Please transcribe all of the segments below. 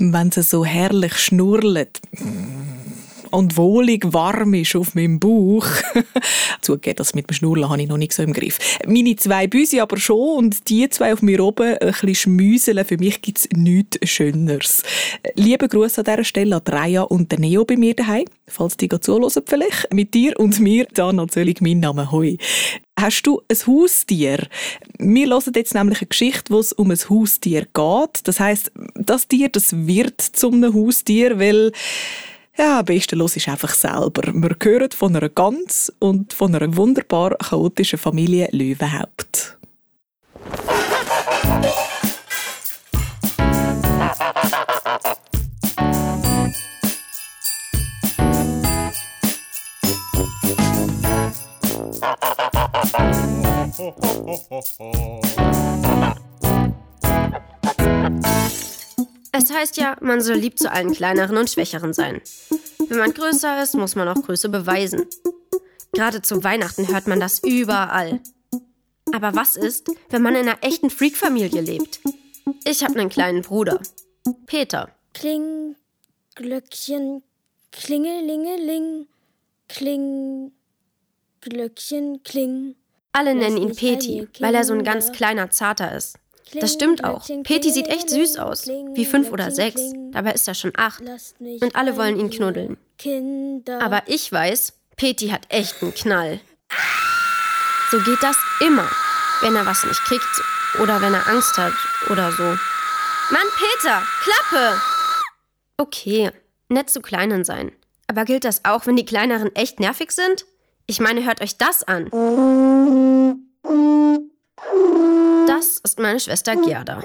Wenn sie so herrlich schnurrt und wohlig warm ist auf meinem Bauch. Zugegeben, das mit dem Schnurren habe ich noch nicht so im Griff. Meine zwei Büsi aber schon und die zwei auf mir oben ein bisschen schmüseln. Für mich gibt es nichts Schöneres. Liebe Grüße an dieser Stelle an Raya und den Neo bei mir daheim. Falls die zuhören vielleicht. Mit dir und mir, da natürlich mein Name. Hoi. Hast du ein Haustier? Wir hören jetzt nämlich eine Geschichte, wo es um ein Haustier geht. Das heißt, das Tier, das wird zum Haustier, weil ja, am besten los ist einfach selber. Wir hören von einer Gans und von einer wunderbar chaotischen Familie Löwenhaupt. Es heißt ja, man soll lieb zu allen kleineren und schwächeren sein. Wenn man größer ist, muss man auch Größe beweisen. Gerade zu Weihnachten hört man das überall. Aber was ist, wenn man in einer echten Freak-Familie lebt? Ich habe einen kleinen Bruder. Peter. Kling, Glöckchen, Klingelingeling, Kling, Glöckchen, Kling. Alle nennen ihn Peti, weil er so ein ganz kleiner Zarter ist. Das stimmt auch. Peti sieht echt süß aus. Wie fünf oder sechs. Dabei ist er schon acht. Und alle wollen ihn knuddeln. Aber ich weiß, Peti hat echt einen Knall. So geht das immer, wenn er was nicht kriegt oder wenn er Angst hat oder so. Mann, Peter, Klappe! Okay, nett zu Kleinen sein. Aber gilt das auch, wenn die Kleineren echt nervig sind? Ich meine, hört euch das an. Das ist meine Schwester Gerda.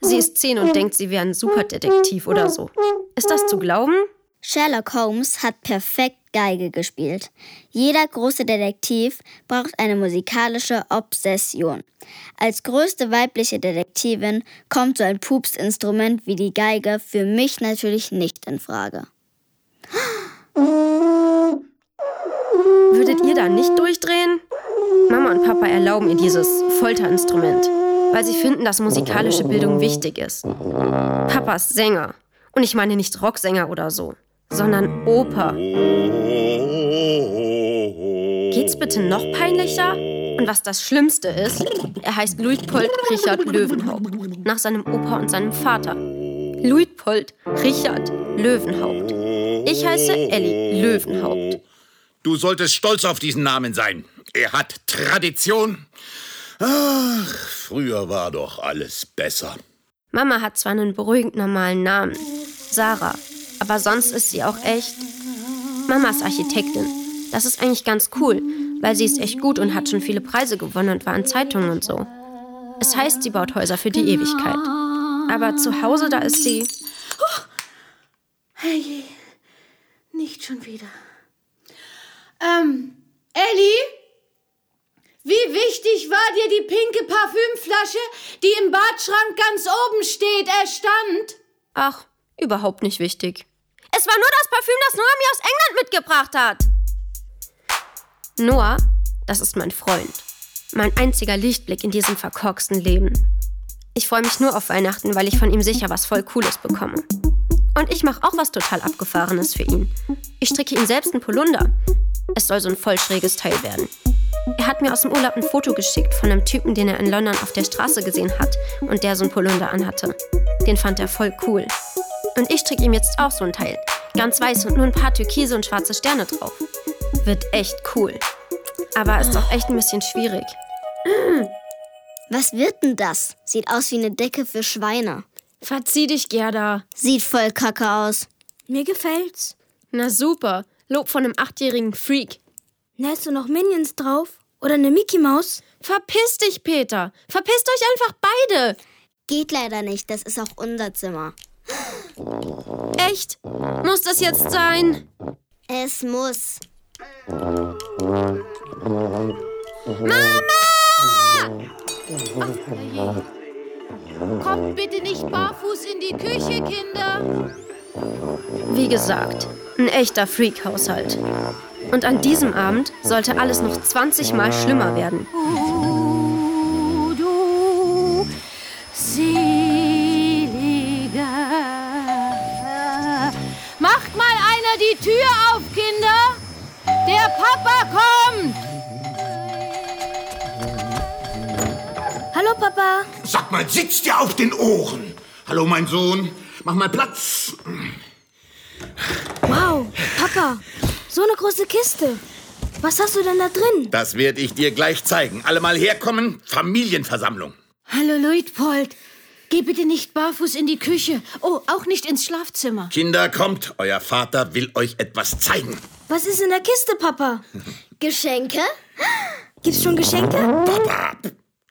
Sie ist zehn und denkt, sie wäre ein Superdetektiv oder so. Ist das zu glauben? Sherlock Holmes hat perfekt Geige gespielt. Jeder große Detektiv braucht eine musikalische Obsession. Als größte weibliche Detektivin kommt so ein Pupsinstrument wie die Geige für mich natürlich nicht in Frage. Würdet ihr da nicht durchdrehen? Mama und Papa erlauben ihr dieses Folterinstrument, weil sie finden, dass musikalische Bildung wichtig ist. Papa ist Sänger. Und ich meine nicht Rocksänger oder so, sondern Oper. Geht's bitte noch peinlicher? Und was das Schlimmste ist, er heißt Luitpold Richard Löwenhaupt, nach seinem Opa und seinem Vater. Luitpold Richard Löwenhaupt. Ich heiße Ellie Löwenhaupt. Du solltest stolz auf diesen Namen sein. Er hat Tradition. Ach, früher war doch alles besser. Mama hat zwar einen beruhigend normalen Namen, Sarah, aber sonst ist sie auch echt. Mama ist Architektin. Das ist eigentlich ganz cool, weil sie ist echt gut und hat schon viele Preise gewonnen und war in Zeitungen und so. Es heißt, sie baut Häuser für die Ewigkeit. Aber zu Hause, da ist sie. Oh, hey, nicht schon wieder. Ähm, Ellie? Wie wichtig war dir die pinke Parfümflasche, die im Badschrank ganz oben steht, erstand? Ach, überhaupt nicht wichtig. Es war nur das Parfüm, das Noah mir aus England mitgebracht hat. Noah, das ist mein Freund. Mein einziger Lichtblick in diesem verkorksten Leben. Ich freue mich nur auf Weihnachten, weil ich von ihm sicher was voll Cooles bekomme. Und ich mache auch was total Abgefahrenes für ihn. Ich stricke ihm selbst einen Polunder. Es soll so ein voll schräges Teil werden. Er hat mir aus dem Urlaub ein Foto geschickt von einem Typen, den er in London auf der Straße gesehen hat und der so ein Polunder anhatte. Den fand er voll cool. Und ich stricke ihm jetzt auch so ein Teil. Ganz weiß und nur ein paar türkise und schwarze Sterne drauf. Wird echt cool. Aber ist doch echt ein bisschen schwierig. Was wird denn das? Sieht aus wie eine Decke für Schweine. Verzieh dich, Gerda. Sieht voll kacke aus. Mir gefällt's. Na super. Lob von einem achtjährigen Freak. Nähst du noch Minions drauf? Oder eine Mickey Maus? Verpiss dich, Peter. Verpisst euch einfach beide. Geht leider nicht, das ist auch unser Zimmer. Echt? Muss das jetzt sein? Es muss. Kommt bitte nicht barfuß in die Küche, Kinder. Wie gesagt, ein echter Freak-Haushalt. Und an diesem Abend sollte alles noch 20 Mal schlimmer werden. Oh, du seliger wieder die Tür auf, Kinder. Der Papa kommt. Hallo, Papa. Sag mal, sitzt dir auf den Ohren? Hallo, mein Sohn. Mach mal Platz. Wow, Papa. So eine große Kiste. Was hast du denn da drin? Das werde ich dir gleich zeigen. Alle mal herkommen. Familienversammlung. Hallo, Luitpold. Geh bitte nicht barfuß in die Küche. Oh, auch nicht ins Schlafzimmer. Kinder, kommt. Euer Vater will euch etwas zeigen. Was ist in der Kiste, Papa? Geschenke? Gibt's schon Geschenke? Papa,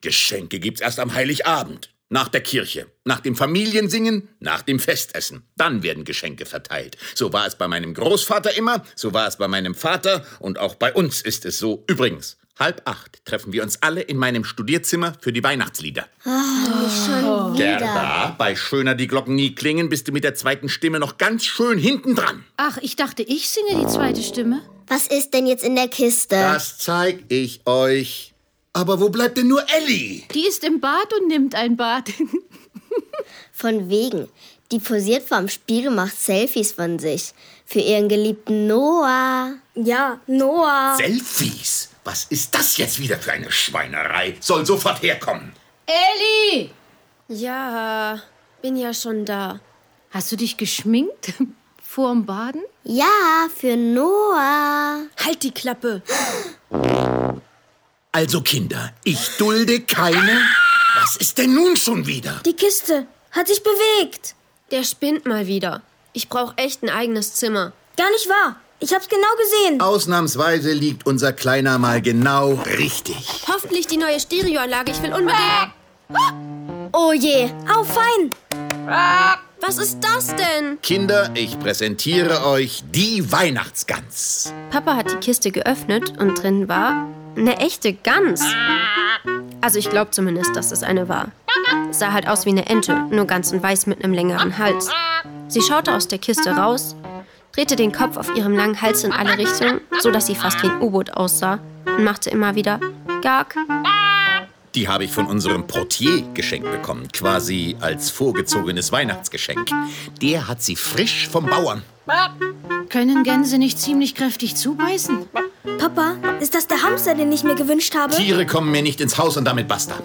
Geschenke gibt's erst am Heiligabend. Nach der Kirche, nach dem Familiensingen, nach dem Festessen. Dann werden Geschenke verteilt. So war es bei meinem Großvater immer, so war es bei meinem Vater und auch bei uns ist es so. Übrigens, halb acht treffen wir uns alle in meinem Studierzimmer für die Weihnachtslieder. Schon wieder. Gerda, bei Schöner die Glocken nie klingen, bist du mit der zweiten Stimme noch ganz schön hinten dran. Ach, ich dachte, ich singe die zweite Stimme. Was ist denn jetzt in der Kiste? Das zeig ich euch. Aber wo bleibt denn nur Ellie? Die ist im Bad und nimmt ein Bad. Von wegen. Die posiert vorm Spiegel, macht Selfies von sich. Für ihren geliebten Noah. Ja, Noah. Selfies? Was ist das jetzt wieder für eine Schweinerei? Soll sofort herkommen. Elli! Ja, bin ja schon da. Hast du dich geschminkt? Vorm Baden? Ja, für Noah. Halt die Klappe. Also Kinder, ich dulde keine. Was ist denn nun schon wieder? Die Kiste hat sich bewegt. Der spinnt mal wieder. Ich brauche echt ein eigenes Zimmer. Gar nicht wahr. Ich hab's genau gesehen. Ausnahmsweise liegt unser Kleiner mal genau richtig. Hoffentlich die neue Stereoanlage. Ich will unbedingt. Oh je. Au, fein. Was ist das denn? Kinder, ich präsentiere euch die Weihnachtsgans. Papa hat die Kiste geöffnet und drin war eine echte Gans. Also ich glaube zumindest, dass es eine war. Sah halt aus wie eine Ente, nur ganz in weiß mit einem längeren Hals. Sie schaute aus der Kiste raus, drehte den Kopf auf ihrem langen Hals in alle Richtungen, so dass sie fast wie ein U-Boot aussah und machte immer wieder Gag. Die habe ich von unserem Portier geschenkt bekommen, quasi als vorgezogenes Weihnachtsgeschenk. Der hat sie frisch vom Bauern. Können Gänse nicht ziemlich kräftig zubeißen? Papa, ist das der Hamster, den ich mir gewünscht habe? Tiere kommen mir nicht ins Haus und damit basta.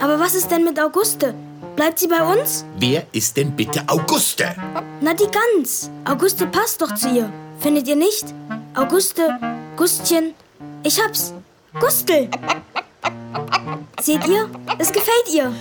Aber was ist denn mit Auguste? Bleibt sie bei uns? Wer ist denn bitte Auguste? Na, die Gans. Auguste passt doch zu ihr. Findet ihr nicht? Auguste, Gustchen. Ich hab's. Gustel. Seht ihr? Es gefällt ihr.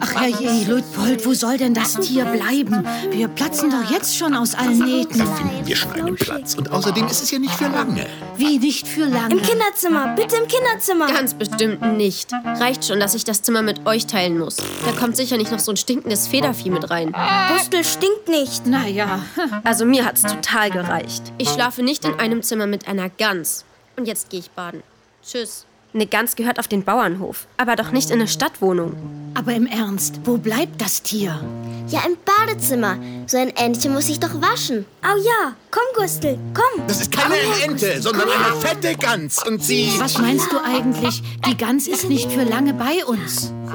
Ach herrje, Luitpold, wo soll denn das Tier bleiben? Wir platzen doch jetzt schon aus allen Nähten. Da finden wir schon einen Platz. Und außerdem ist es ja nicht für lange. Wie nicht für lange. Im Kinderzimmer. Bitte im Kinderzimmer. Ganz bestimmt nicht. Reicht schon, dass ich das Zimmer mit euch teilen muss. Da kommt sicher nicht noch so ein stinkendes Federvieh mit rein. Gustel stinkt nicht. Naja, Also mir hat's total gereicht. Ich schlafe nicht in einem Zimmer mit einer Gans. Und jetzt gehe ich baden. Tschüss. Eine Gans gehört auf den Bauernhof, aber doch nicht in eine Stadtwohnung. aber im Ernst, wo bleibt das Tier? Ja, im Badezimmer. So ein Entchen muss sich doch waschen. Au ja. Komm, Gustel. Komm. Das ist keine Ente, sondern eine fette Gans. Und sie... Was meinst du eigentlich? Die Gans ist nicht für lange bei uns. Ja,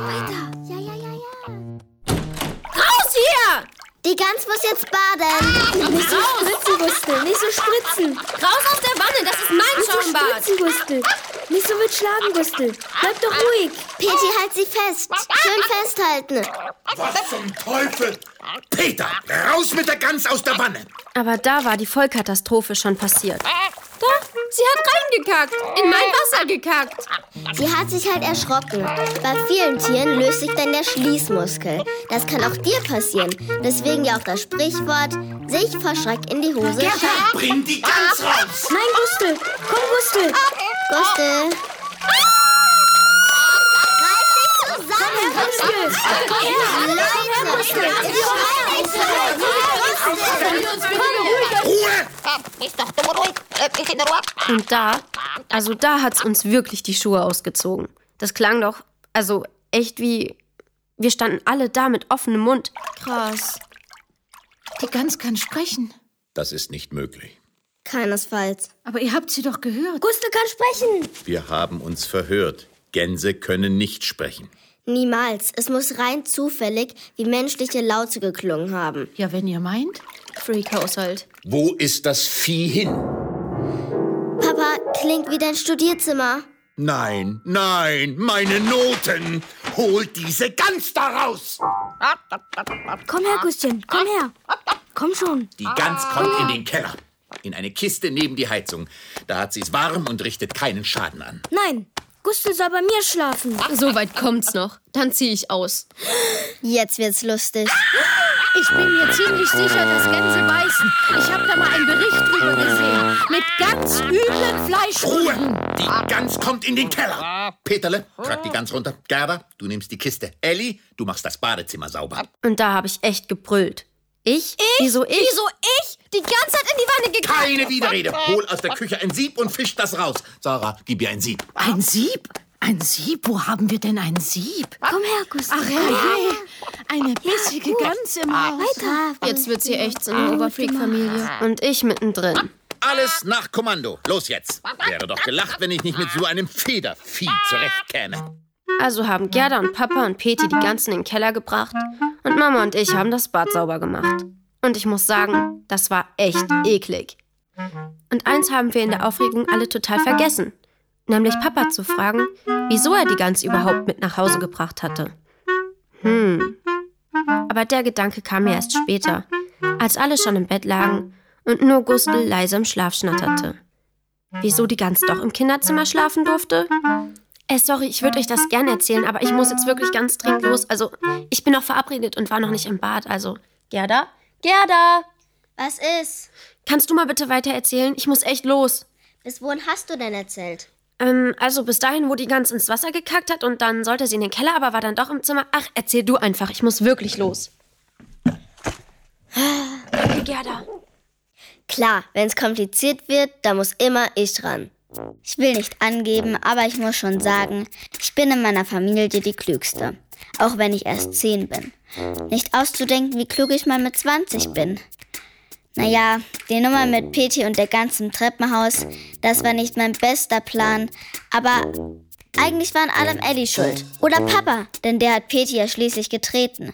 ja, ja. Die Gans muss jetzt baden. Nicht so spritzen, Gustel. Nicht so spritzen. Raus aus der Wanne, das ist mein Nicht so Schaumbad. spritzen, Gustel. Nicht so wild schlagen, Gustel. Bleib doch ruhig. Peti, halt sie fest. Schön festhalten. Was zum Teufel? Peter, raus mit der Gans aus der Wanne. Aber da war die Vollkatastrophe schon passiert. Da, sie hat reingekackt. In mein Wasser gekackt. Sie hat sich halt erschrocken. Bei vielen Tieren löst sich dann der Schließmuskel. Das kann auch dir passieren. Deswegen ja auch das Sprichwort, sich vor Schreck in die Hose scheißen. Bring die Gans raus. Nein, Gustel. Komm, Gustel. Gustel. Reiß dich zusammen, Gustel. Ruhe! Und da, also da hat's uns wirklich die Schuhe ausgezogen. Das klang doch, also echt wie, wir standen alle da mit offenem Mund. Krass. Die Gans kann sprechen. Das ist nicht möglich. Keinesfalls. Aber ihr habt sie doch gehört. Gustel kann sprechen. Wir haben uns verhört. Gänse können nicht sprechen. Niemals. Es muss rein zufällig wie menschliche Laute geklungen haben. Ja, wenn ihr meint. Freak-Haushalt. Wo ist das Vieh hin? Papa, klingt wie dein Studierzimmer. Nein, nein, meine Noten! Holt diese Gans da raus! Komm her, Gustchen, komm her. Komm schon. Die Gans kommt in den Keller. In eine Kiste neben die Heizung. Da hat sie es warm und richtet keinen Schaden an. Nein, Gustel soll bei mir schlafen. So weit kommt's noch. Dann zieh ich aus. Jetzt wird's lustig. Ich bin mir ziemlich sicher, dass Gänse beißen. Ich habe da mal einen Bericht drüber gesehen. Mit ganz üblen Fleischwunden. Ruhe! Die Gans kommt in den Keller. Peterle, trag die Gans runter. Gerda, du nimmst die Kiste. Elli, du machst das Badezimmer sauber. Und da habe ich echt gebrüllt. Ich? Wieso ich? Wieso ich? Die Gans hat in die Wanne gekackt. Keine Widerrede. Hol aus der Küche ein Sieb und fisch das raus. Sarah, gib ihr ein Sieb. Ein Sieb? Ein Sieb? Wo haben wir denn ein Sieb? Komm her, Gustel. Ach herrje, eine bissige Gans im Haus. Jetzt wird's hier echt so eine Oberfreak-Familie. Und ich mittendrin. Alles nach Kommando. Los jetzt. Wäre doch gelacht, wenn ich nicht mit so einem Federvieh zurechtkäme. Also haben Gerda und Papa und Peti die ganzen in den Keller gebracht und Mama und ich haben das Bad sauber gemacht. Und ich muss sagen, das war echt eklig. Und eins haben wir in der Aufregung alle total vergessen. Nämlich Papa zu fragen, wieso er die Gans überhaupt mit nach Hause gebracht hatte. Hm. Aber der Gedanke kam mir erst später, als alle schon im Bett lagen und nur Gustl leise im Schlaf schnatterte. Wieso die Gans doch im Kinderzimmer schlafen durfte? Äh, sorry, ich würde euch das gerne erzählen, aber ich muss jetzt wirklich ganz dringend los. Also, ich bin noch verabredet und war noch nicht im Bad. Also, Gerda? Gerda! Was ist? Kannst du mal bitte weiter erzählen? Ich muss echt los. Bis wohin hast du denn erzählt? Ähm, also bis dahin, wo die Gans ins Wasser gekackt hat und dann sollte sie in den Keller, aber war dann doch im Zimmer. Ach, erzähl du einfach. Ich muss wirklich los. Okay, Gerda. Klar, wenn es kompliziert wird, da muss immer ich ran. Ich will nicht angeben, aber ich muss schon sagen, ich bin in meiner Familie die Klügste. Auch wenn ich erst 10 bin. Nicht auszudenken, wie klug ich mal mit 20 bin. Naja, die Nummer mit Peti und der ganzen Treppenhaus, das war nicht mein bester Plan, aber eigentlich waren allem Ellie schuld. Oder Papa, denn der hat Peti ja schließlich getreten.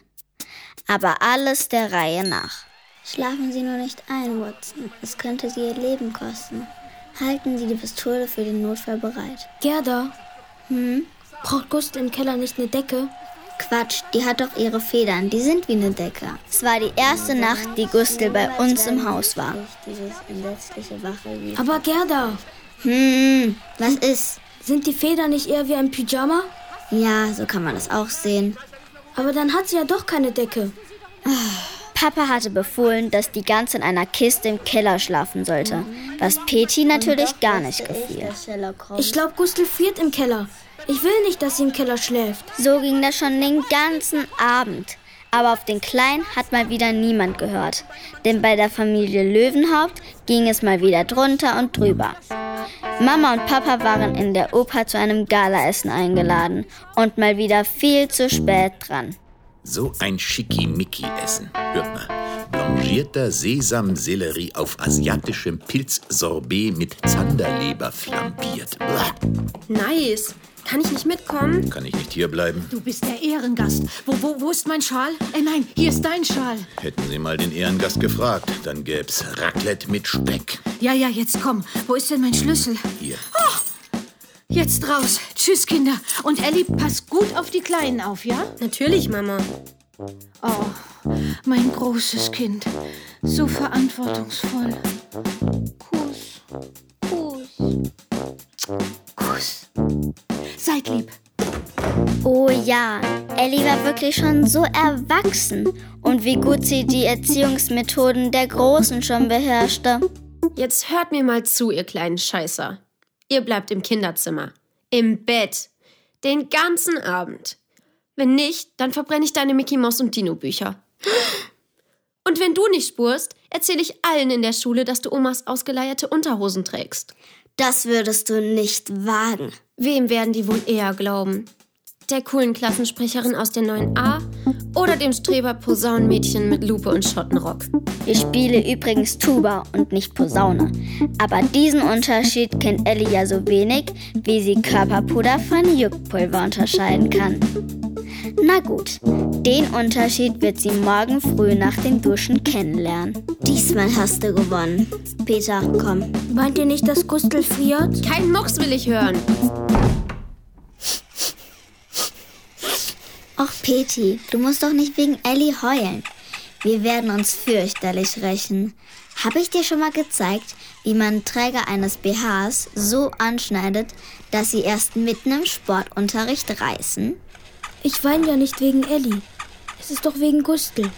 Aber alles der Reihe nach. Schlafen Sie nur nicht ein, Watson. Es könnte Sie Ihr Leben kosten. Halten Sie die Pistole für den Notfall bereit. Gerda. Hm? Braucht Gustel im Keller nicht eine Decke? Quatsch, die hat doch ihre Federn. Die sind wie eine Decke. Es war die erste Nacht, die Gustel bei uns im Haus war. Dieses entsetzliche Wachellied. Aber Gerda, Hm, was ist? sind die Federn nicht eher wie ein Pyjama? Ja, so kann man das auch sehen. Aber dann hat sie ja doch keine Decke. Papa hatte befohlen, dass die Gans in einer Kiste im Keller schlafen sollte, was Peti natürlich gar nicht gefiel. Ich glaube, Gustel friert im Keller. Ich will nicht, dass sie im Keller schläft. So ging das schon den ganzen Abend. Aber auf den Kleinen hat mal wieder niemand gehört. Denn bei der Familie Löwenhaupt ging es mal wieder drunter und drüber. Mama und Papa waren in der Oper zu einem Galaessen eingeladen und mal wieder viel zu spät dran. So ein Schickimicki-Essen. Hört mal. Blanchierter Sesamsellerie auf asiatischem Pilzsorbet mit Zanderleber flambiert. Nice. Kann ich nicht mitkommen? Kann ich nicht hierbleiben? Du bist der Ehrengast. Wo, wo, wo ist mein Schal? Äh, nein, hier ist dein Schal. Hätten Sie mal den Ehrengast gefragt, dann gäb's Raclette mit Speck. Ja, ja, jetzt komm. Wo ist denn mein Schlüssel? Hier. Jetzt raus. Tschüss, Kinder. Und Ellie, pass gut auf die Kleinen auf, ja? Natürlich, Mama. Oh, mein großes Kind. So verantwortungsvoll. Kuss. Kuss. Kuss. Seid lieb. Oh ja, Ellie war wirklich schon so erwachsen. Und wie gut sie die Erziehungsmethoden der Großen schon beherrschte. Jetzt hört mir mal zu, ihr kleinen Scheißer. Ihr bleibt im Kinderzimmer. Im Bett. Den ganzen Abend. Wenn nicht, dann verbrenne ich deine Mickey Mouse und Dino Bücher. Und wenn du nicht spurst, erzähle ich allen in der Schule, dass du Omas ausgeleierte Unterhosen trägst. Das würdest du nicht wagen. Wem werden die wohl eher glauben? Der coolen Klassensprecherin aus der 9a oder dem Streber Posaunenmädchen mit Lupe und Schottenrock? Ich spiele übrigens Tuba und nicht Posaune. Aber diesen Unterschied kennt Ellie ja so wenig, wie sie Körperpuder von Juckpulver unterscheiden kann. Na gut, den Unterschied wird sie morgen früh nach dem Duschen kennenlernen. Diesmal hast du gewonnen. Peter, komm. Meint ihr nicht, dass Gustl friert? Kein Mucks will ich hören. Och, Peti, du musst doch nicht wegen Ellie heulen. Wir werden uns fürchterlich rächen. Habe ich dir schon mal gezeigt, wie man Träger eines BHs so anschneidet, dass sie erst mitten im Sportunterricht reißen? Ich weine ja nicht wegen Ellie. Es ist doch wegen Gustl.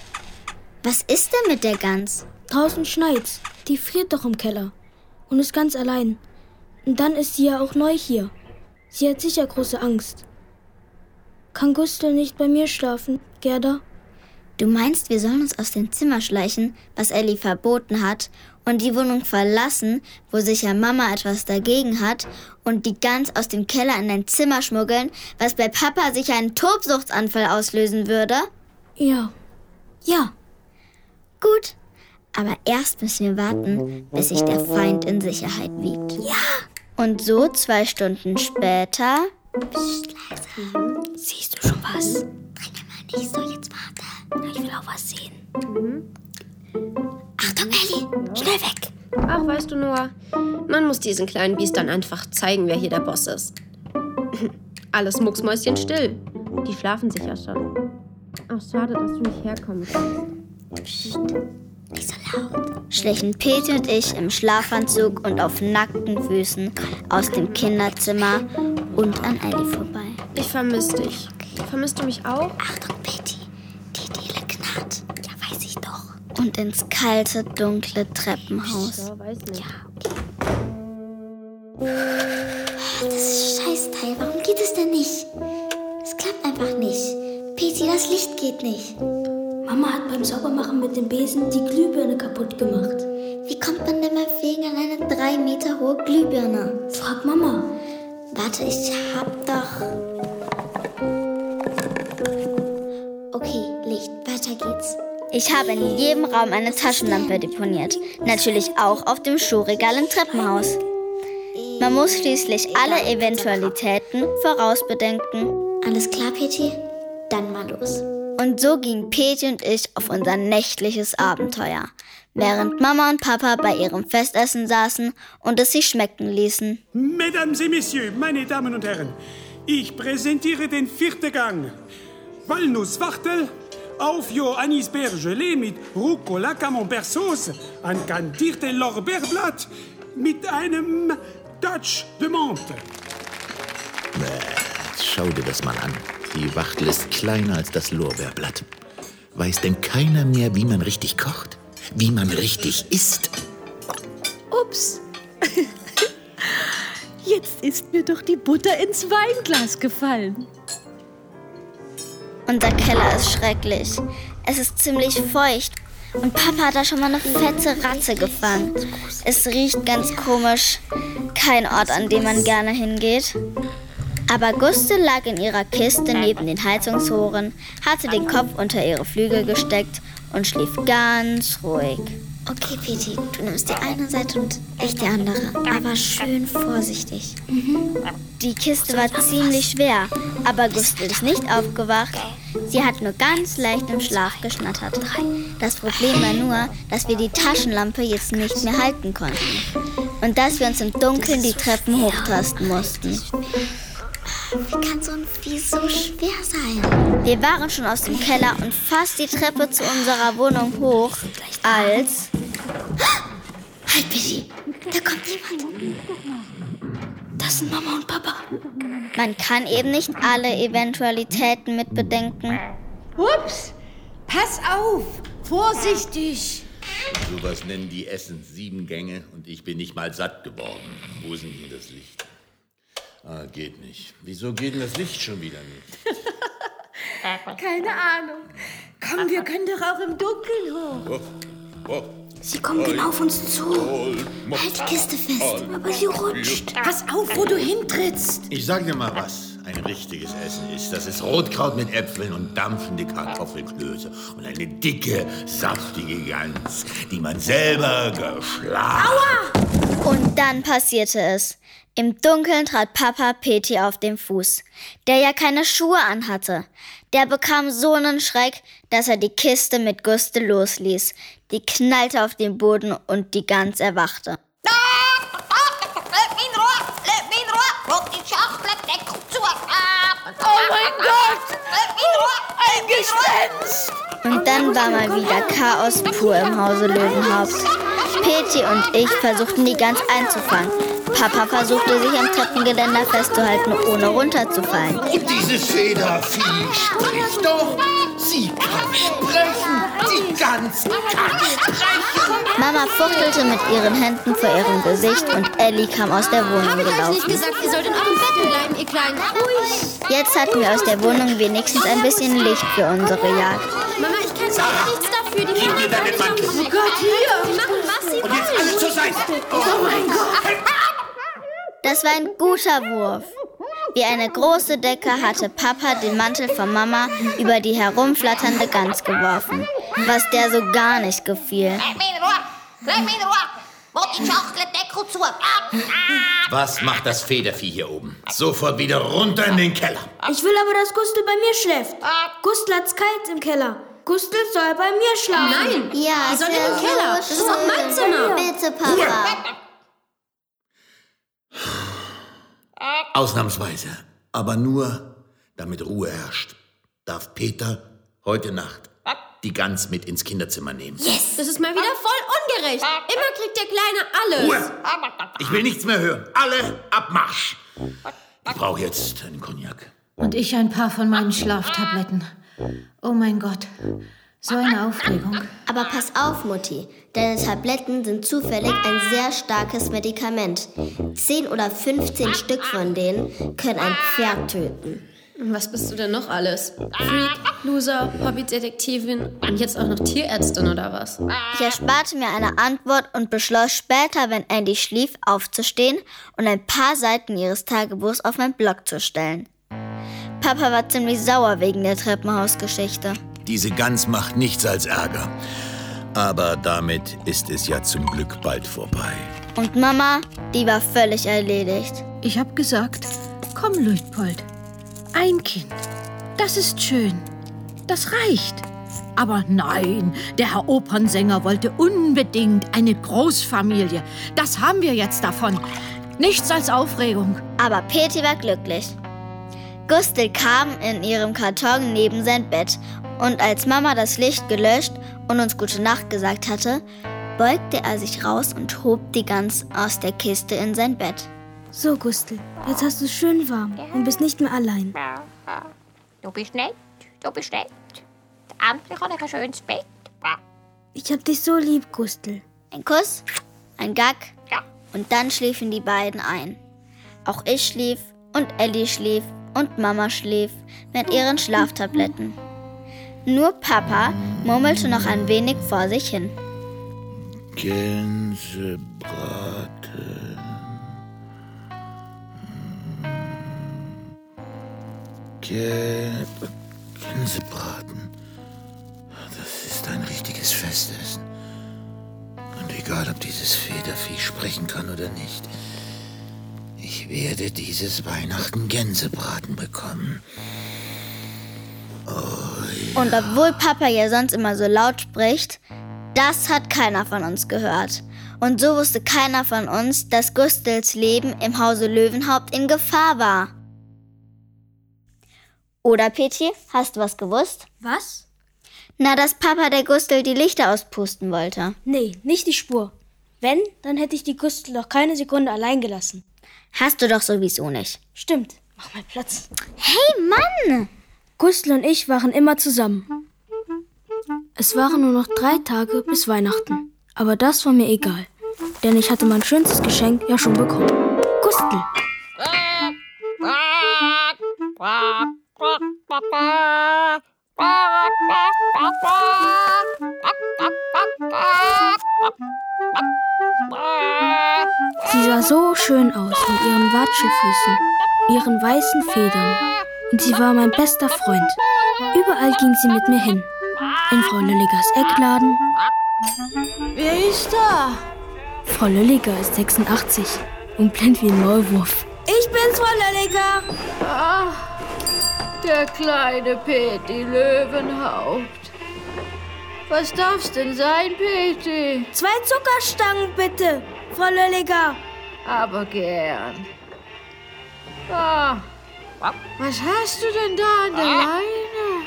Was ist denn mit der Gans? Draußen schneit's. Die friert doch im Keller. Und ist ganz allein. Und dann ist sie ja auch neu hier. Sie hat sicher große Angst. Kann Gustl nicht bei mir schlafen, Gerda? Du meinst, wir sollen uns aus dem Zimmer schleichen, was Ellie verboten hat, und die Wohnung verlassen, wo sicher Mama etwas dagegen hat, und die Gans aus dem Keller in dein Zimmer schmuggeln, was bei Papa sicher einen Tobsuchtsanfall auslösen würde? Ja. Ja. Gut. Aber erst müssen wir warten, bis sich der Feind in Sicherheit wiegt. Ja. Und so zwei Stunden später. Psst, leise. Siehst du schon was? Dränge mal nicht so, jetzt warte. Ich will auch was sehen. Mhm. Achtung, Ellie, schnell weg. Ach, weißt du nur, man muss diesen kleinen Biestern einfach zeigen, wer hier der Boss ist. Alles mucksmäuschen still. Die schlafen sicher schon. Ach, schade, dass du nicht herkommen kannst. Psst, nicht so laut. Schlichen Peti und ich im Schlafanzug und auf nackten Füßen aus dem Kinderzimmer und an Ellie vorbei. Ich vermisse dich. Vermisst du mich auch? Achtung, Betty, die Diele knarrt. Ja, weiß ich doch. Und ins kalte, dunkle Treppenhaus. Ja, weiß nicht. Ja, okay. Das ist Scheißteil. Warum geht es denn nicht? Es klappt einfach nicht. Peti, das Licht geht nicht. Mama hat beim Saubermachen mit dem Besen die Glühbirne kaputt gemacht. Wie kommt man denn beim Fegen an eine drei Meter hohe Glühbirne? Frag Mama. Warte, ich hab doch. Okay, Licht, weiter geht's. Ich habe in jedem Raum eine Taschenlampe deponiert. Natürlich auch auf dem Schuhregal im Treppenhaus. Man muss schließlich alle Eventualitäten vorausbedenken. Alles klar, Peti? Dann mal los. Und so gingen Peti und ich auf unser nächtliches Abenteuer, während Mama und Papa bei ihrem Festessen saßen und es sich schmecken ließen. Mesdames et Messieurs, meine Damen und Herren, ich präsentiere den vierten Gang. Walnusswachtel auf Johannisbeer Gelee mit Rucola Camembert Sauce, ein kandierte Lorbeerblatt mit einem Dutch de Monte. Schau dir das mal an. Die Wachtel ist kleiner als das Lorbeerblatt. Weiß denn keiner mehr, wie man richtig kocht? Wie man richtig isst? Ups. Jetzt ist mir doch die Butter ins Weinglas gefallen. Unser Keller ist schrecklich. Es ist ziemlich feucht. Und Papa hat da schon mal eine fette Ratze gefangen. Es riecht ganz komisch. Kein Ort, an dem man gerne hingeht. Aber Guste lag in ihrer Kiste neben den Heizungsrohren, hatte den Kopf unter ihre Flügel gesteckt und schlief ganz ruhig. Okay, Peti, du nimmst die eine Seite und ich die andere. Aber schön vorsichtig. Die Kiste war ziemlich schwer, aber Gustel ist nicht aufgewacht. Sie hat nur ganz leicht im Schlaf geschnattert. Das Problem war nur, dass wir die Taschenlampe jetzt nicht mehr halten konnten. Und dass wir uns im Dunkeln die Treppen hochtasten mussten. Wie kann so ein Vieh so schwer sein? Wir waren schon aus dem Keller und fast die Treppe zu unserer Wohnung hoch, als... Halt, Betty, da kommt jemand. Das sind Mama und Papa. Man kann eben nicht alle Eventualitäten mit bedenken. Ups! Pass auf! Vorsichtig! Sowas nennen die Essen sieben Gänge und ich bin nicht mal satt geworden. Wo ist denn hier das Licht? Ah, geht nicht. Wieso geht denn das Licht schon wieder nicht? Keine Ahnung. Komm, wir können doch auch im Dunkeln hoch. Oh, oh, Sie kommen genau auf uns zu. Halt die Kiste fest. Aber sie rutscht. Pass auf, wo du hintrittst. Ich sag dir mal was. ein richtiges Essen ist. Das ist Rotkraut mit Äpfeln und dampfende Kartoffelklöße und eine dicke, saftige Gans, die man selber geschlagen. Aua! Und dann passierte es. Im Dunkeln trat Papa Peti auf den Fuß, der ja keine Schuhe anhatte. Der bekam so einen Schreck, dass er die Kiste mit Guste losließ. Die knallte auf den Boden und die Gans erwachte. Oh mein Gott! Ein Gespenst! Und dann war mal wieder Chaos pur im Hause Löwenhaupt. Peti und ich versuchten die Gans einzufangen. Papa versuchte sich am Treppengeländer festzuhalten, ohne runterzufallen. Und dieses Federvieh spricht doch. Sie kann sprechen. Die Gans kann sprechen. Mama fuchtelte mit ihren Händen vor ihrem Gesicht und Ellie kam aus der Wohnung Ich gelaufen. nicht gesagt, ihr sollt in eurem Bett bleiben, ihr Kleinen. Ruhig. Jetzt hatten wir aus der Wohnung wenigstens ein bisschen Licht für unsere Jagd. Mama, ich kann gar nichts dafür. Die Gib mir deinen Mantel. Oh Gott, hier. Die machen, was sie Und jetzt alle zur Seite. Oh mein Gott! Das war ein guter Wurf. Wie eine große Decke hatte Papa den Mantel von Mama über die herumflatternde Gans geworfen, was der so gar nicht gefiel. Ruhe! Ruhe! Ah, ah. Was macht das Federvieh hier oben? Sofort wieder runter in den Keller. Ich will aber, dass Gustel bei mir schläft. Gustel hat's kalt im Keller. Gustel soll bei mir schlafen. Nein. Ja, Die soll den Keller. Das ist auch mein Zimmer. Bitte, Papa. Ausnahmsweise. Aber nur, damit Ruhe herrscht, darf Peter heute Nacht die Gans mit ins Kinderzimmer nehmen. Yes. Das ist mal wieder voll ungerecht. Immer kriegt der Kleine alles. Ruhe! Ich will nichts mehr hören. Alle ab Marsch. Ich brauche jetzt einen Cognac. Und ich ein paar von meinen Schlaftabletten. Oh mein Gott, so eine Aufregung. Aber pass auf, Mutti. Deine Tabletten sind zufällig ein sehr starkes Medikament. 10 oder 15 Stück von denen können ein Pferd töten. Was bist du denn noch alles? Freak, Loser, Hobbydetektivin und jetzt auch noch Tierärztin oder was? Ich ersparte mir eine Antwort und beschloss später, wenn Andy schlief, aufzustehen und ein paar Seiten ihres Tagebuchs auf mein Blog zu stellen. Papa war ziemlich sauer wegen der Treppenhausgeschichte. Diese Gans macht nichts als Ärger. Aber damit ist es ja zum Glück bald vorbei. Und Mama, die war völlig erledigt. Ich hab gesagt, komm, Luitpold. Ein Kind. Das ist schön. Das reicht. Aber nein, der Herr Opernsänger wollte unbedingt eine Großfamilie. Das haben wir jetzt davon. Nichts als Aufregung. Aber Peti war glücklich. Gustel kam in ihrem Karton neben sein Bett und als Mama das Licht gelöscht und uns gute Nacht gesagt hatte, beugte er sich raus und hob die Gans aus der Kiste in sein Bett. So, Gustel, jetzt hast du es schön warm und bist nicht mehr allein. Du bist nett, du bist nett. Endlich habe ich ein schönes Bett. Ich hab dich so lieb, Gustel. Ein Kuss, ein Gack und dann schliefen die beiden ein. Auch ich schlief und Ellie schlief und Mama schlief mit ihren Schlaftabletten. Nur Papa murmelte noch ein wenig vor sich hin. Gänsebraten. Gä- Gänsebraten. Das ist ein richtiges Festessen. Und egal, ob dieses Federvieh sprechen kann oder nicht, ich werde dieses Weihnachten Gänsebraten bekommen. Und obwohl Papa ja sonst immer so laut spricht, das hat keiner von uns gehört. Und so wusste keiner von uns, dass Gustels Leben im Hause Löwenhaupt in Gefahr war. Oder, Peti, hast du was gewusst? Was? Na, dass Papa der Gustel die Lichter auspusten wollte. Nee, nicht die Spur. Wenn, dann hätte ich die Gustel doch keine Sekunde allein gelassen. Hast du doch sowieso nicht. Stimmt. Mach mal Platz. Hey, Mann! Gustel und ich waren immer zusammen. Es waren nur noch drei Tage bis Weihnachten. Aber das war mir egal. Denn ich hatte mein schönstes Geschenk ja schon bekommen. Gustel. Sie sah so schön aus mit ihren Watschelfüßen, ihren weißen Federn und sie war mein bester Freund. Überall ging sie mit mir hin. In Frau Lilligers Eckladen. Wer ist da? Frau Lilliger ist 86 und blind wie ein Maulwurf. Ich bin's, Frau Lilliger. Ach, der kleine Peti Löwenhaupt. Was darf's denn sein, Peti? Zwei Zuckerstangen, bitte, Frau Lilliger. Aber gern. Ah, was hast du denn da an der Leine?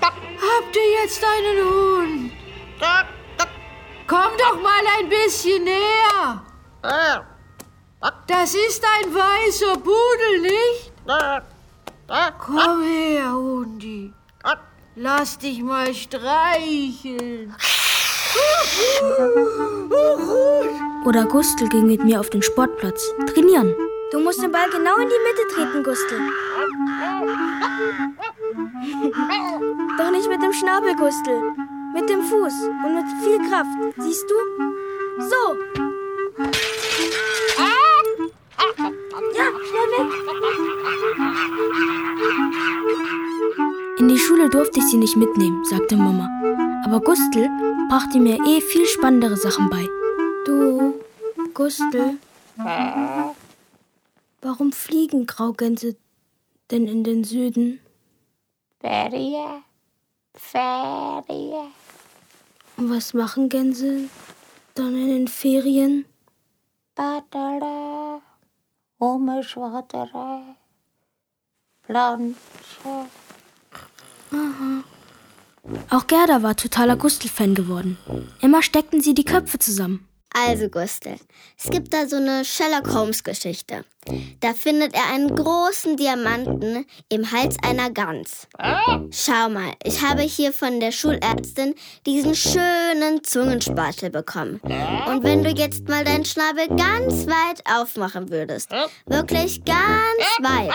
Habt ihr jetzt einen Hund? Komm doch mal ein bisschen näher. Das ist ein weißer Pudel, nicht? Komm her, Hundi. Lass dich mal streicheln. Oder Gustl ging mit mir auf den Sportplatz. Trainieren. Du musst den Ball genau in die Mitte treten, Gustl. Doch nicht mit dem Schnabel, Gustl. Mit dem Fuß und mit viel Kraft. Siehst du? So. Ja, schnell weg. In die Schule durfte ich sie nicht mitnehmen, sagte Mama. Aber Gustl brachte mir eh viel spannendere Sachen bei. Du, Gustl, warum fliegen Graugänse denn in den Süden? Ferien. Ferien. Und was machen Gänse dann in den Ferien? Badere. Umschwadere. Pflanze. Auch Gerda war totaler Gustl-Fan geworden. Immer steckten sie die Köpfe zusammen. Also, Gustl, es gibt da so eine Sherlock Holmes-Geschichte. Da findet er einen großen Diamanten im Hals einer Gans. Schau mal, ich habe hier von der Schulärztin diesen schönen Zungenspatel bekommen. Und wenn du jetzt mal deinen Schnabel ganz weit aufmachen würdest, wirklich ganz weit.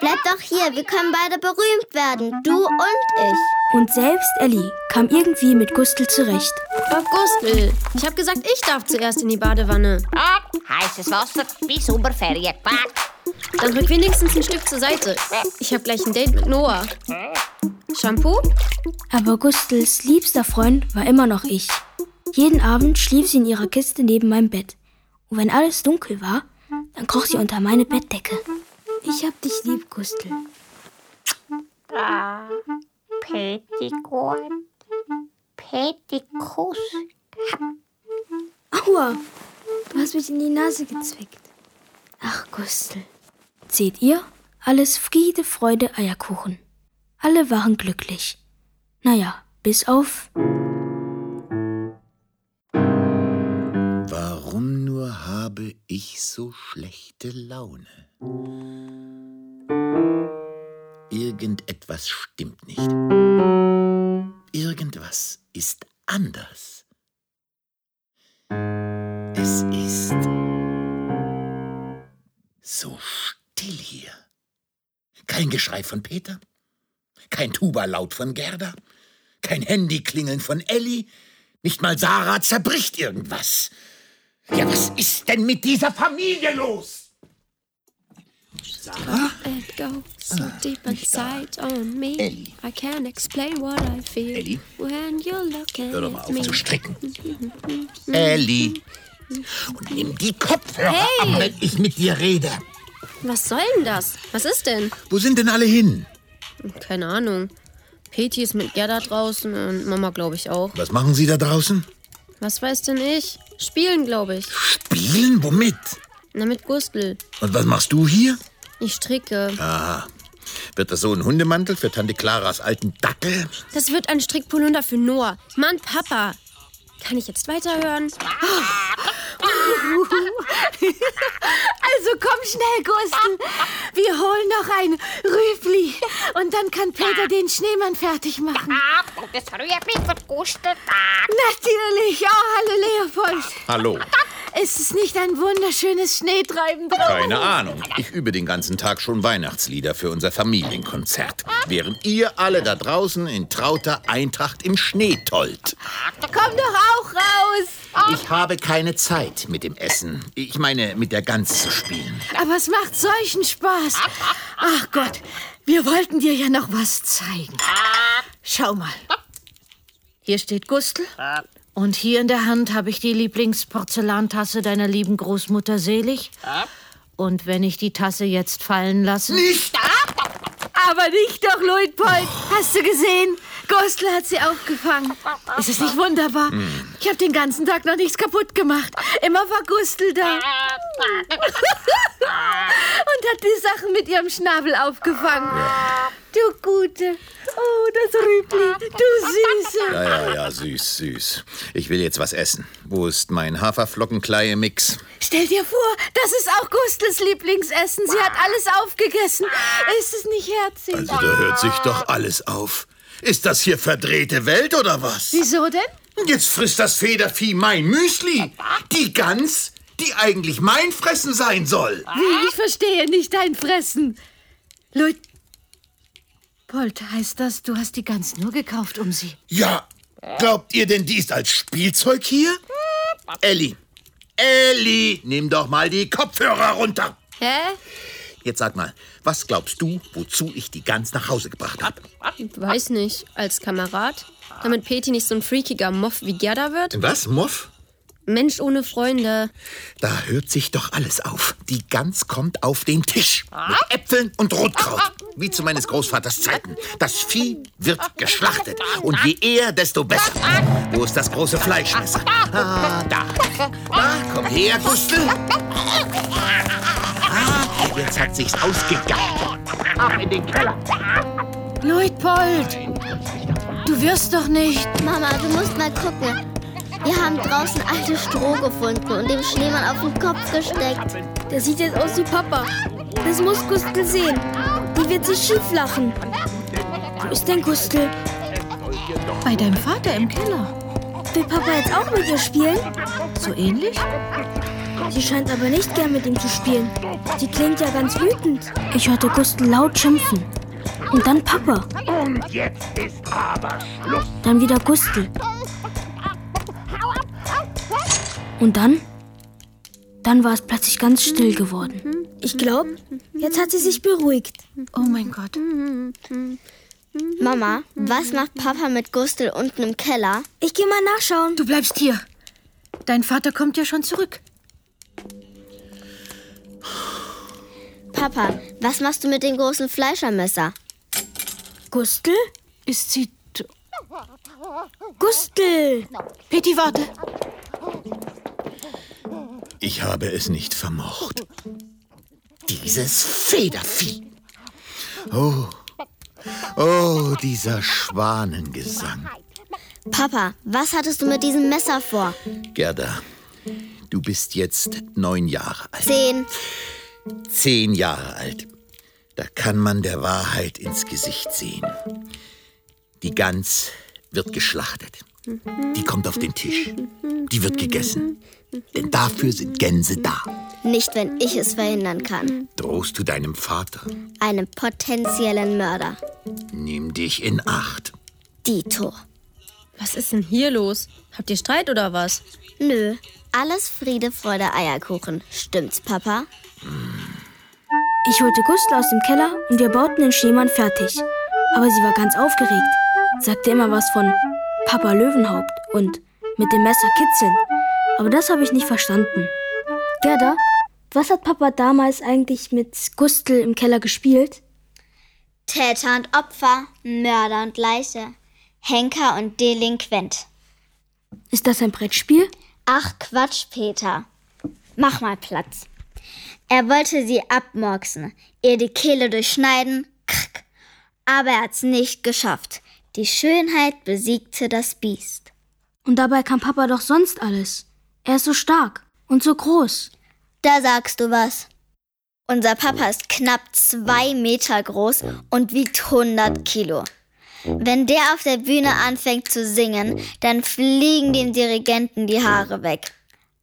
Bleib doch hier, wir können beide berühmt werden, du und ich. Und selbst Ellie kam irgendwie mit Gustl zurecht. Frau Gustl, ich habe gesagt, ich darf zuerst in die Badewanne. Heißes Wasser wie Sommerferien. Quack. Dann rück wenigstens ein Stück zur Seite. Ich habe gleich ein Date mit Noah. Shampoo? Aber Gustls liebster Freund war immer noch ich. Jeden Abend schlief sie in ihrer Kiste neben meinem Bett. Und wenn alles dunkel war, dann kroch sie unter meine Bettdecke. Ich hab dich lieb, Gustl. Ah, Petticoat. Pettikus. Aua, du hast mich in die Nase gezwickt. Ach, Gustl. Seht ihr? Alles Friede, Freude, Eierkuchen. Alle waren glücklich. Naja, bis auf... Warum nur habe ich so schlechte Laune? Irgendetwas stimmt nicht. Irgendwas ist anders. Es ist so still hier. Kein Geschrei von Peter, kein Tuba-Laut von Gerda, kein Handyklingeln von Elli, nicht mal Sarah zerbricht irgendwas. Ja, was ist denn mit dieser Familie los? Sarah? It goes so deep inside on me. Ellie. I can't explain what I feel Ellie? when you're looking Hör doch mal at auf me. zu stricken. Elli. Und nimm die Kopfhörer Hey! ab, wenn ich mit dir rede. Was soll denn das? Was ist denn? Wo sind denn alle hin? Keine Ahnung. Peti ist mit Gerda draußen und Mama, glaube ich, auch. Was machen Sie da draußen? Was weiß denn ich? Spielen, glaube ich. Spielen? Womit? Na, mit Gustl. Und was machst du hier? Ich stricke. Aha. Wird das so ein Hundemantel für Tante Klaras alten Dackel? Das wird ein Strickpolunder für Noah. Mann, Papa. Kann ich jetzt weiterhören? Also komm schnell, Gustl. Wir holen noch ein Rüfli. Und dann kann Peter den Schneemann fertig machen. Ah, und das Rüebli vergustet. Natürlich. Oh, hallo, Leopold. Hallo. Ist es nicht ein wunderschönes Schneetreiben drauf? Keine Ahnung. Ich übe den ganzen Tag schon Weihnachtslieder für unser Familienkonzert. Während ihr alle da draußen in trauter Eintracht im Schnee tollt. Komm doch auch raus. Ich habe keine Zeit mit dem Essen. Ich meine, mit der Gans zu spielen. Aber es macht solchen Spaß. Ach Gott, wir wollten dir ja noch was zeigen. Schau mal. Hier steht Gustl. Und hier in der Hand habe ich die Lieblingsporzellantasse deiner lieben Großmutter Selig. Und wenn ich die Tasse jetzt fallen lasse. Nicht! Aber nicht doch, Luitpold. Hast du gesehen? Gustl hat sie aufgefangen. Ist es nicht wunderbar? Ich habe den ganzen Tag noch nichts kaputt gemacht. Immer war Gustl da. Und hat die Sachen mit ihrem Schnabel aufgefangen. Du Gute. Oh, das Rübli. Du Süße. Ja, ja, ja, süß, süß. Ich will jetzt was essen. Wo ist mein Haferflockenkleie-Mix? Stell dir vor, das ist auch Gustls Lieblingsessen. Sie hat alles aufgegessen. Ist es nicht herzig? Also, da hört sich doch alles auf. Ist das hier verdrehte Welt oder was? Wieso denn? Jetzt frisst das Federvieh mein Müsli. Die Gans, die eigentlich mein Fressen sein soll. Wie? Ich verstehe nicht dein Fressen. Luit. Polt, heißt das, du hast die Gans nur gekauft, um sie. Ja, glaubt ihr denn, die ist als Spielzeug hier? Elli, Elli, nimm doch mal die Kopfhörer runter. Hä? Jetzt sag mal, was glaubst du, wozu ich die Gans nach Hause gebracht habe? Weiß nicht. Als Kamerad? Damit Peti nicht so ein freakiger Moff wie Gerda wird? Was, Muff? Mensch ohne Freunde. Da hört sich doch alles auf. Die Gans kommt auf den Tisch. Mit Äpfeln und Rotkraut. Wie zu meines Großvaters Zeiten. Das Vieh wird geschlachtet. Und je eher, desto besser. Wo ist das große Fleischmesser? Ah, da. Da, komm her, Gustl. Jetzt hat sich's ausgegangen. Ab in den Keller. Luitpold, du wirst doch nicht. Mama, du musst mal gucken. Wir haben draußen alte Stroh gefunden und dem Schneemann auf den Kopf gesteckt. Der sieht jetzt aus wie Papa. Das muss Gustl sehen. Die wird sich schief lachen. Wo ist denn Gustl? Bei deinem Vater im Keller. Will Papa jetzt auch mit ihr spielen? So ähnlich? Sie scheint aber nicht gern mit ihm zu spielen. Sie klingt ja ganz wütend. Ich hörte Gustl laut schimpfen. Und dann Papa. Und jetzt ist aber Schluss. Dann wieder Gustl. Und dann? Dann war es plötzlich ganz still geworden. Ich glaube, jetzt hat sie sich beruhigt. Oh mein Gott. Mama, was macht Papa mit Gustl unten im Keller? Ich gehe mal nachschauen. Du bleibst hier. Dein Vater kommt ja schon zurück. Papa, was machst du mit dem großen Fleischermesser? Gustl? Ist sie. Gustl! Peti, warte. Ich habe es nicht vermocht. Dieses Federvieh. Oh, oh, dieser Schwanengesang. Papa, was hattest du mit diesem Messer vor? Gerda, du bist jetzt neun Jahre alt. Zehn. Zehn Jahre alt. Da kann man der Wahrheit ins Gesicht sehen. Die Gans wird geschlachtet. Die kommt auf den Tisch. Die wird gegessen. Denn dafür sind Gänse da. Nicht, wenn ich es verhindern kann. Drohst du deinem Vater? Einem potenziellen Mörder. Nimm dich in Acht. Dito. Was ist denn hier los? Habt ihr Streit oder was? Nö, alles Friede, Freude, Eierkuchen. Stimmt's, Papa? Ich holte Gustl aus dem Keller und wir bauten den Schneemann fertig. Aber sie war ganz aufgeregt, sagte immer was von Papa Löwenhaupt und mit dem Messer kitzeln. Aber das habe ich nicht verstanden. Gerda, was hat Papa damals eigentlich mit Gustl im Keller gespielt? Täter und Opfer, Mörder und Leiche, Henker und Delinquent. Ist das ein Brettspiel? Ach Quatsch, Peter. Mach mal Platz. Er wollte sie abmurksen, ihr die Kehle durchschneiden, krack. aber er hat's nicht geschafft. Die Schönheit besiegte das Biest. Und dabei kann Papa doch sonst alles. Er ist so stark und so groß. Da sagst du was. Unser Papa ist knapp zwei Meter groß und wiegt 100 Kilo. Wenn der auf der Bühne anfängt zu singen, dann fliegen dem Dirigenten die Haare weg.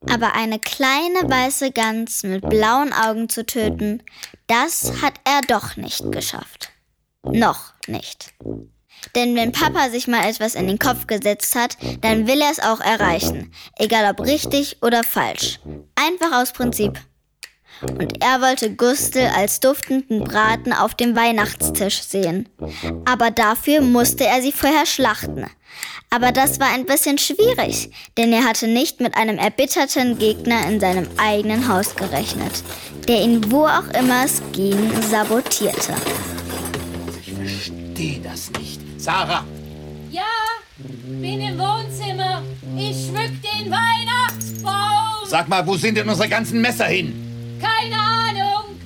Aber eine kleine weiße Gans mit blauen Augen zu töten, das hat er doch nicht geschafft. Noch nicht. Denn wenn Papa sich mal etwas in den Kopf gesetzt hat, dann will er es auch erreichen. Egal ob richtig oder falsch. Einfach aus Prinzip. Und er wollte Gustel als duftenden Braten auf dem Weihnachtstisch sehen. Aber dafür musste er sie vorher schlachten. Aber das war ein bisschen schwierig, denn er hatte nicht mit einem erbitterten Gegner in seinem eigenen Haus gerechnet, der ihn wo auch immer es ging sabotierte. Ich verstehe das nicht. Sarah! Ja, bin im Wohnzimmer. Ich schmück den Weihnachtsbaum. Sag mal, wo sind denn unsere ganzen Messer hin? Keine Ahnung.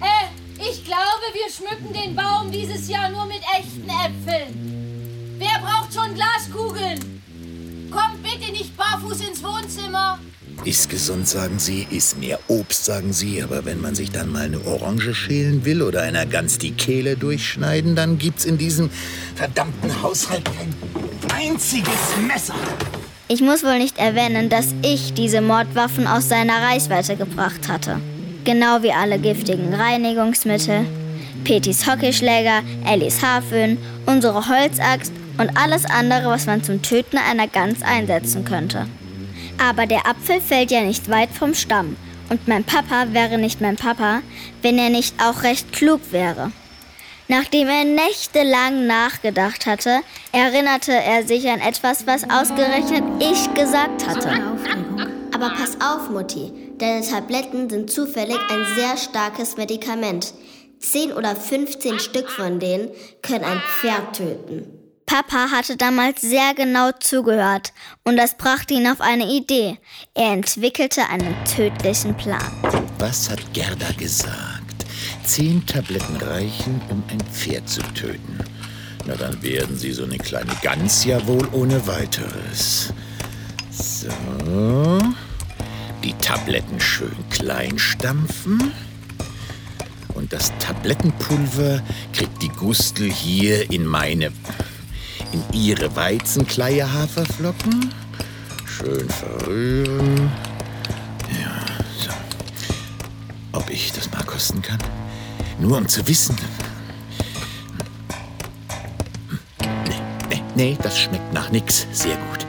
Äh, ich glaube, wir schmücken den Baum dieses Jahr nur mit echten Äpfeln. Wer braucht schon Glaskugeln? Kommt bitte nicht barfuß ins Wohnzimmer. Ist gesund, sagen Sie, ist mehr Obst, sagen Sie, aber wenn man sich dann mal eine Orange schälen will oder einer Gans die Kehle durchschneiden, dann gibt's in diesem verdammten Haushalt kein einziges Messer. Ich muss wohl nicht erwähnen, dass ich diese Mordwaffen aus seiner Reichweite gebracht hatte. Genau wie alle giftigen Reinigungsmittel, Petis Hockeyschläger, Ellis Haarföhn, unsere Holzaxt und alles andere, was man zum Töten einer Gans einsetzen könnte. Aber der Apfel fällt ja nicht weit vom Stamm. Und mein Papa wäre nicht mein Papa, wenn er nicht auch recht klug wäre. Nachdem er nächtelang nachgedacht hatte, erinnerte er sich an etwas, was ausgerechnet ich gesagt hatte. Aber pass auf, Mutti. Deine Tabletten sind zufällig ein sehr starkes Medikament. 10 oder 15 Stück von denen können ein Pferd töten. Papa hatte damals sehr genau zugehört und das brachte ihn auf eine Idee. Er entwickelte einen tödlichen Plan. Was hat Gerda gesagt? Zehn Tabletten reichen, um ein Pferd zu töten. Na, dann werden Sie so eine kleine Gans ja wohl ohne weiteres. So. Die Tabletten schön klein stampfen. Und das Tablettenpulver kriegt die Gustel hier in meine in ihre Weizenkleie Haferflocken. Schön verrühren. Ja, so. Ob ich das mal kosten kann? Nur um zu wissen. Nee, nee, nee, das schmeckt nach nix. Sehr gut.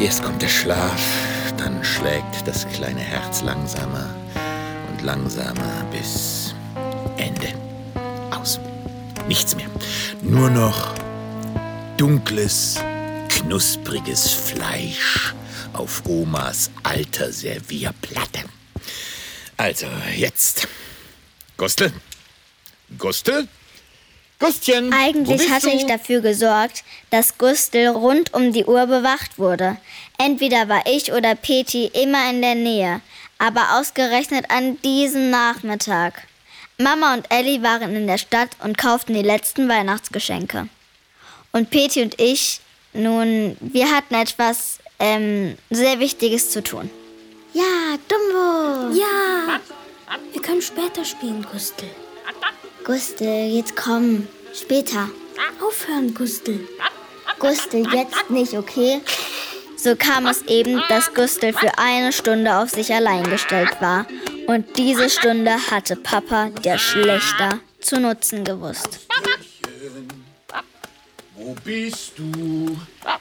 Erst kommt der Schlaf, dann schlägt das kleine Herz langsamer und langsamer bis Ende. Aus. Nichts mehr. Nur noch dunkles, knuspriges Fleisch auf Omas alter Servierplatte. Also, jetzt. Gustel? Gustel? Gustchen! Eigentlich hatte ich dafür gesorgt, dass Gustel rund um die Uhr bewacht wurde. Entweder war ich oder Peti immer in der Nähe, aber ausgerechnet an diesem Nachmittag. Mama und Ellie waren in der Stadt und kauften die letzten Weihnachtsgeschenke. Und Peti und ich, nun, wir hatten etwas ähm, sehr Wichtiges zu tun. Ja, Dumbo! Ja, wir können später spielen, Gustel. Gustel, jetzt komm. Später. Aufhören, Gustel. Gustel, jetzt nicht, okay? So kam es eben, dass Gustel für eine Stunde auf sich allein gestellt war. Und diese Stunde hatte Papa, der Schlechter, zu nutzen gewusst. Wo bist du?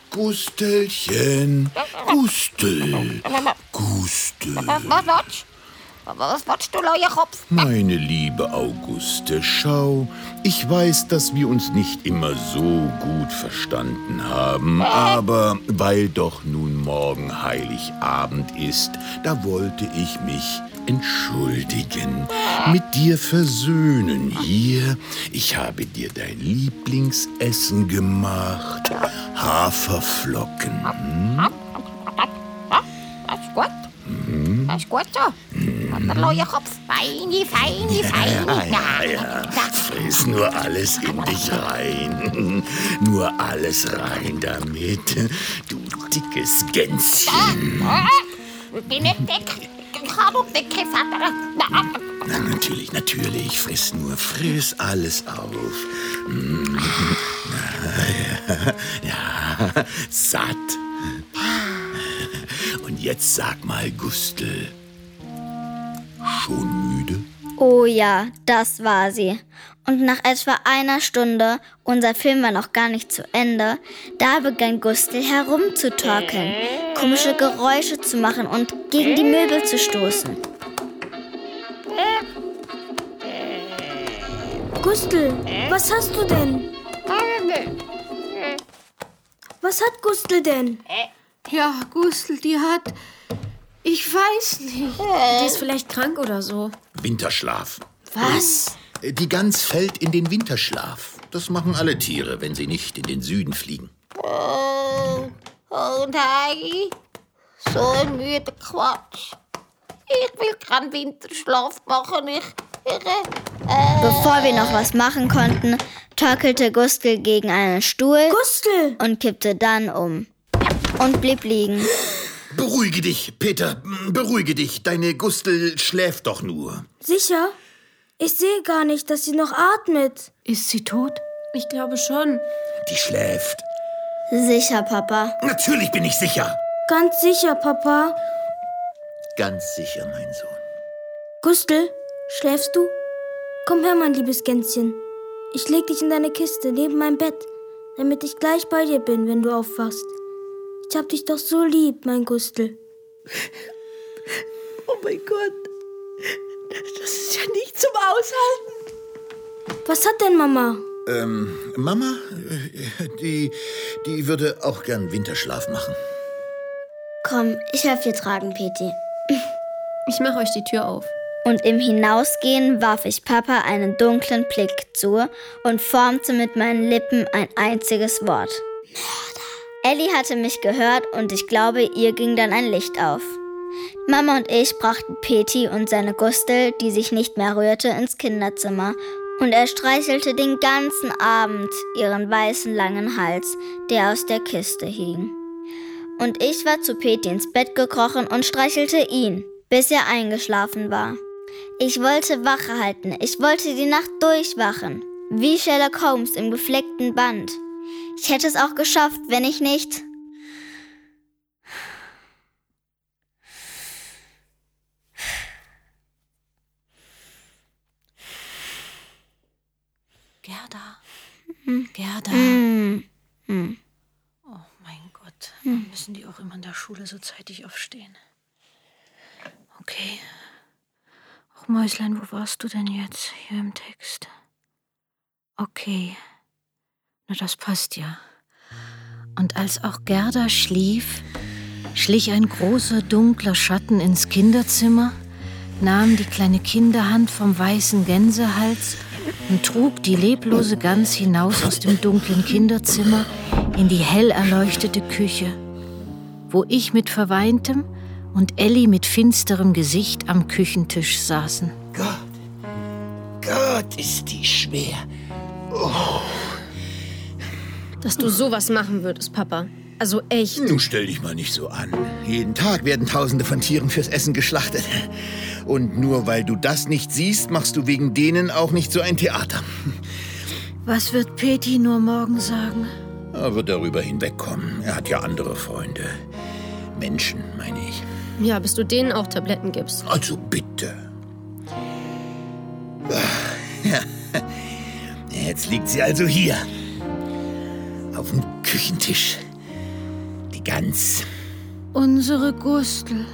Gustelchen. Gustel. Gustel. Was willst du, Kopf? Meine liebe Auguste, schau, ich weiß, dass wir uns nicht immer so gut verstanden haben, aber weil doch nun morgen Heiligabend ist, da wollte ich mich entschuldigen, mit dir versöhnen. Hier, ich habe dir dein Lieblingsessen gemacht. Haferflocken. Hm? Das ist gut. So. Der neue Kopf. Feini, feini, feini. Ja, ja, ja. Friss nur alles in dich rein. Nur alles rein damit, du dickes Gänschen. Ich bin nicht dick. Ich habe dicke Vater. Na, natürlich, natürlich. Friss nur, friss alles auf. Mm. Ja, ja, satt. Jetzt sag mal, Gustel, schon müde? Oh ja, das war sie. Und nach etwa einer Stunde, unser Film war noch gar nicht zu Ende, da begann Gustl herumzutorkeln, komische Geräusche zu machen und gegen die Möbel zu stoßen. Gustl, was hast du denn? Was hat Gustl denn? Ja, Gustl, die hat. Ich weiß nicht. Die ist vielleicht krank oder so. Winterschlaf. Was? Die Gans fällt in den Winterschlaf. Das machen alle Tiere, wenn sie nicht in den Süden fliegen. Oh, oh nein. So ein müder Quatsch. Ich will keinen Winterschlaf machen. Ich. ich äh, Bevor wir noch was machen konnten, torkelte Gustl gegen einen Stuhl Gustl! und kippte dann um. Und blieb liegen. Beruhige dich, Peter, beruhige dich. Deine Gustel schläft doch nur. Sicher? Ich sehe gar nicht, dass sie noch atmet. Ist sie tot? Ich glaube schon. Die schläft. Sicher, Papa. Natürlich bin ich sicher. Ganz sicher, Papa. Ganz sicher, mein Sohn. Gustl, schläfst du? Komm her, mein liebes Gänschen. Ich leg dich in deine Kiste neben mein Bett, damit ich gleich bei dir bin, wenn du aufwachst. Ich hab dich doch so lieb, mein Gustl. Oh mein Gott. Das ist ja nicht zum Aushalten. Was hat denn Mama? Ähm, Mama, äh, die, die würde auch gern Winterschlaf machen. Komm, ich helfe dir tragen, Peti. Ich mache euch die Tür auf. Und im Hinausgehen warf ich Papa einen dunklen Blick zu und formte mit meinen Lippen ein einziges Wort. Ellie hatte mich gehört und ich glaube, ihr ging dann ein Licht auf. Mama und ich brachten Peti und seine Gustel, die sich nicht mehr rührte, ins Kinderzimmer und er streichelte den ganzen Abend ihren weißen langen Hals, der aus der Kiste hing. Und ich war zu Peti ins Bett gekrochen und streichelte ihn, bis er eingeschlafen war. Ich wollte Wache halten, ich wollte die Nacht durchwachen, wie Sherlock Holmes im gefleckten Band. Ich hätte es auch geschafft, wenn ich nicht. Gerda. Gerda. Hm. Hm. Oh mein Gott. Warum müssen die auch immer in der Schule so zeitig aufstehen? Okay. Ach, Mäuslein, wo warst du denn jetzt hier im Text? Okay. Na, das passt ja. Und als auch Gerda schlief, schlich ein großer dunkler Schatten ins Kinderzimmer, nahm die kleine Kinderhand vom weißen Gänsehals und trug die leblose Gans hinaus aus dem dunklen Kinderzimmer in die hell erleuchtete Küche, wo ich mit verweintem und Elli mit finsterem Gesicht am Küchentisch saßen. Gott, Gott, ist die schwer. Dass du sowas machen würdest, Papa. Also echt. Nun stell dich mal nicht so an. Jeden Tag werden Tausende von Tieren fürs Essen geschlachtet. Und nur weil du das nicht siehst, machst du wegen denen auch nicht so ein Theater. Was wird Peti nur morgen sagen? Er wird darüber hinwegkommen. Er hat ja andere Freunde. Menschen, meine ich. Ja, bis du denen auch Tabletten gibst. Also bitte. Jetzt liegt sie also hier. Auf dem Küchentisch. Die Gans. Unsere Gustel.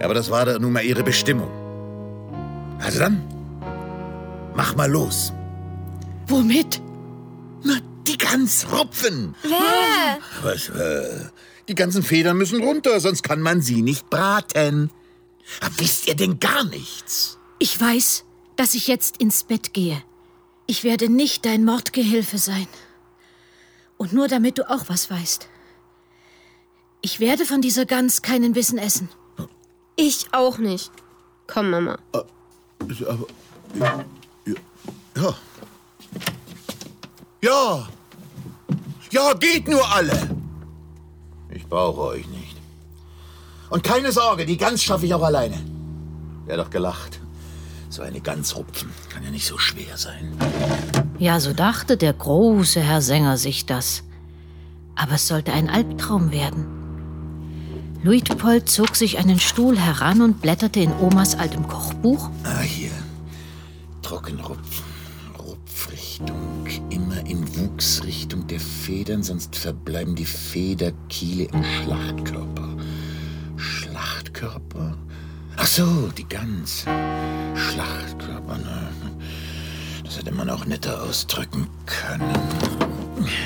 Aber das war da nun mal ihre Bestimmung. Also dann, mach mal los. Womit? Na, die Gans rupfen. Wer? Was, äh, die ganzen Federn müssen runter, sonst kann man sie nicht braten. Aber wisst ihr denn gar nichts? Ich weiß, dass ich jetzt ins Bett gehe. Ich werde nicht dein Mordgehilfe sein. Und nur damit du auch was weißt. Ich werde von dieser Gans keinen Bissen essen. Ich auch nicht. Komm, Mama. Aber, ja, ja. Ja. Ja, geht nur alle. Ich brauche euch nicht. Und keine Sorge, die Gans schaffe ich auch alleine. Wer doch gelacht. So eine Gans rupfen kann ja nicht so schwer sein. Ja, so dachte der große Herr Sänger sich das. Aber es sollte ein Albtraum werden. Luitpold zog sich einen Stuhl heran und blätterte in Omas altem Kochbuch. Ah, hier. trocken rupfen. Rupfrichtung, immer in Wuchsrichtung der Federn, sonst verbleiben die Federkiele im Schlachtkörper. Schlachtkörper? Ach so, die Gans. Schlachtkörper, ne? Das hätte man auch netter ausdrücken können.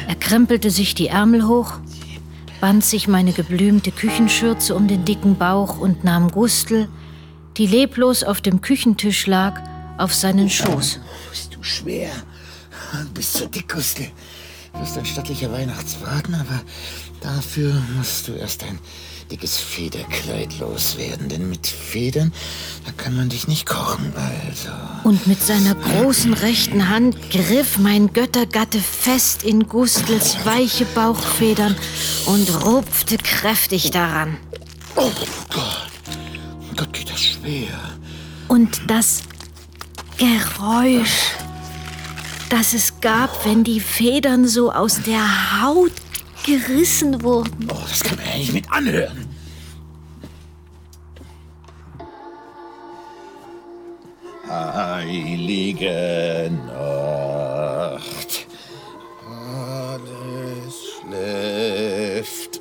Er krempelte sich die Ärmel hoch, band sich meine geblümte Küchenschürze um den dicken Bauch und nahm Gustl, die leblos auf dem Küchentisch lag, auf seinen Schoß. Bist du schwer? Du bist so dick, Gustl. Du bist ein stattlicher Weihnachtsbraten, aber dafür musst du erst ein dickes Federkleid loswerden. Denn mit Federn, da kann man dich nicht kochen, also. Und mit seiner großen rechten Hand griff mein Göttergatte fest in Gustels weiche Bauchfedern und rupfte kräftig daran. Oh Gott, Gott geht das schwer. Und das Geräusch, das es gab, wenn die Federn so aus der Haut gerissen wurden. Oh, das kann man ja nicht mit anhören. Heilige Nacht, alles schläft.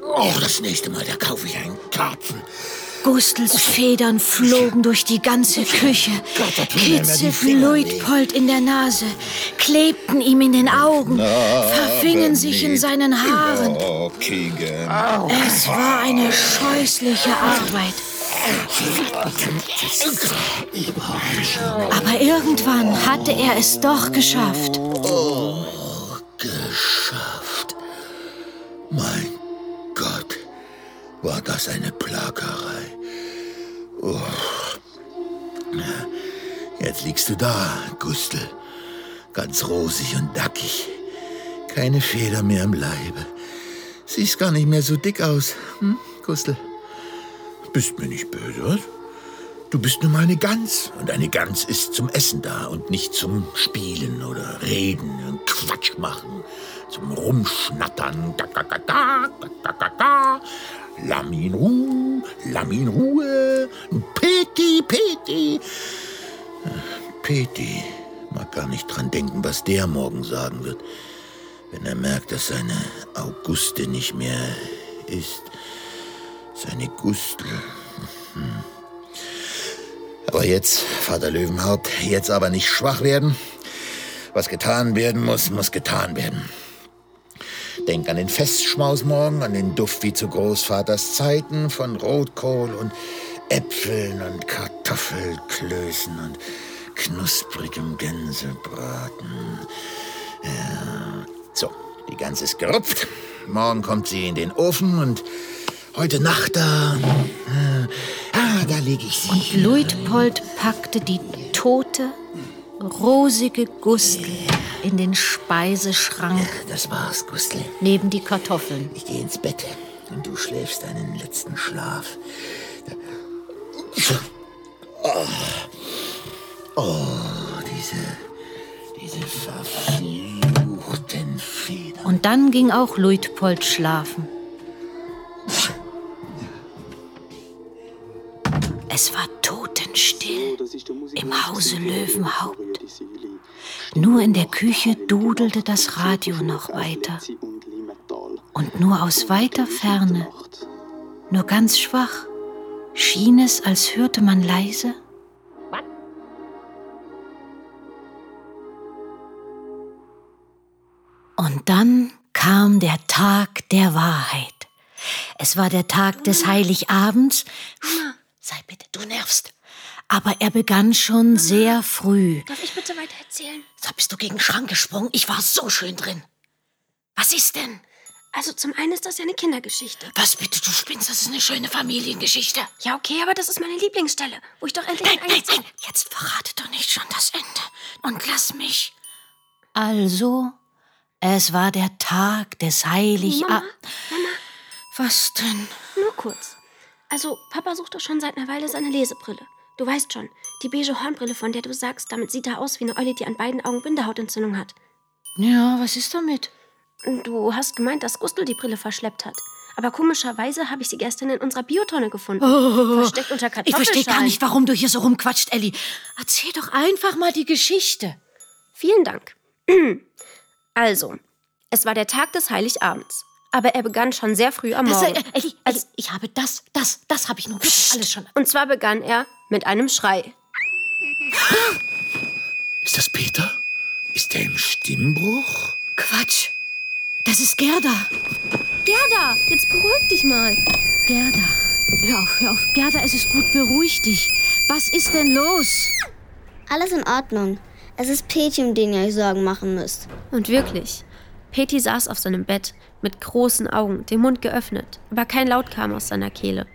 Oh, das nächste Mal, da kaufe ich einen Karpfen. Gustels Federn flogen durch die ganze Küche, kitzelten Luitpold in der Nase, klebten ihm in den Augen, verfingen sich in seinen Haaren. Es war eine scheußliche Arbeit. Aber irgendwann hatte er es doch geschafft. Oh, geschafft. Mein Gott, war das eine Plagerei. Oh. Jetzt liegst du da, Gustl. Ganz rosig und dackig. Keine Feder mehr im Leibe. Siehst gar nicht mehr so dick aus, hm, Gustl? Bist mir nicht böse, was? Du bist nun mal eine Gans. Und eine Gans ist zum Essen da und nicht zum Spielen oder Reden und Quatsch machen. Zum Rumschnattern. Da, da, da, da, da, da, da. Lamin Ruhe, Lamin Ruhe. Peti, Peti. Peti mag gar nicht dran denken, was der morgen sagen wird, wenn er merkt, dass seine Auguste nicht mehr ist. Seine Gustl. Hm. Aber jetzt, Vater Löwenhaupt, jetzt aber nicht schwach werden. Was getan werden muss, muss getan werden. Denk an den Festschmaus morgen, an den Duft wie zu Großvaters Zeiten von Rotkohl und Äpfeln und Kartoffelklößen und knusprigem Gänsebraten. Ja. So, die Gans ist gerupft. Morgen kommt sie in den Ofen und heute Nacht da. äh, Ah, da lege ich sie. Und Luitpold packte die tote, rosige Gustl in den Speiseschrank Das war's, Gustl. neben die Kartoffeln. Ich gehe ins Bett und du schläfst deinen letzten Schlaf. Oh, oh diese, diese verfluchten Federn. Und dann ging auch Luitpold schlafen. Es war totenstill im Hause Löwenhaupt. Nur in der Küche dudelte das Radio noch weiter. Und nur aus weiter Ferne, nur ganz schwach, schien es, als hörte man leise. Und dann kam der Tag der Wahrheit. Es war der Tag des Heiligabends. Sei bitte, du nervst. Aber er begann schon sehr früh. Darf ich bitte weiter erzählen? Da bist du gegen den Schrank gesprungen. Ich war so schön drin. Was ist denn? Also zum einen ist das ja eine Kindergeschichte. Was bitte, du spinnst? Das ist eine schöne Familiengeschichte. Ja, okay, aber das ist meine Lieblingsstelle, wo ich doch endlich Nein, ein nein, nein. Jetzt verrate doch nicht schon das Ende. Und lass mich. Also, es war der Tag des Heiligabends. Mama, Was denn? nur kurz. Also, Papa sucht doch schon seit einer Weile seine Lesebrille. Du weißt schon, die beige Hornbrille, von der du sagst, damit sieht er aus wie eine Eule, die an beiden Augen Bindehautentzündung hat. Ja, was ist damit? Du hast gemeint, dass Gustl die Brille verschleppt hat. Aber komischerweise habe ich sie gestern in unserer Biotonne gefunden. Oh, versteckt unter ich Kartoffelschalen. verstehe gar nicht, warum du hier so rumquatscht, Elli. Erzähl doch einfach mal die Geschichte. Vielen Dank. Also, es war der Tag des Heiligabends. Aber er begann schon sehr früh am Das, Morgen. äh, Elli, Elli, ich habe das, das, das habe ich nur wirklich alles schon. Und zwar begann er mit einem Schrei. Ist das Peter? Ist er im Stimmbruch? Quatsch. Das ist Gerda. Gerda, jetzt beruhig dich mal. Gerda. Hör auf, hör auf. Gerda, es ist gut, beruhig dich. Was ist denn los? Alles in Ordnung. Es ist Peti, um den ihr euch Sorgen machen müsst. Und wirklich, Peti saß auf seinem Bett mit großen Augen, den Mund geöffnet, aber kein Laut kam aus seiner Kehle.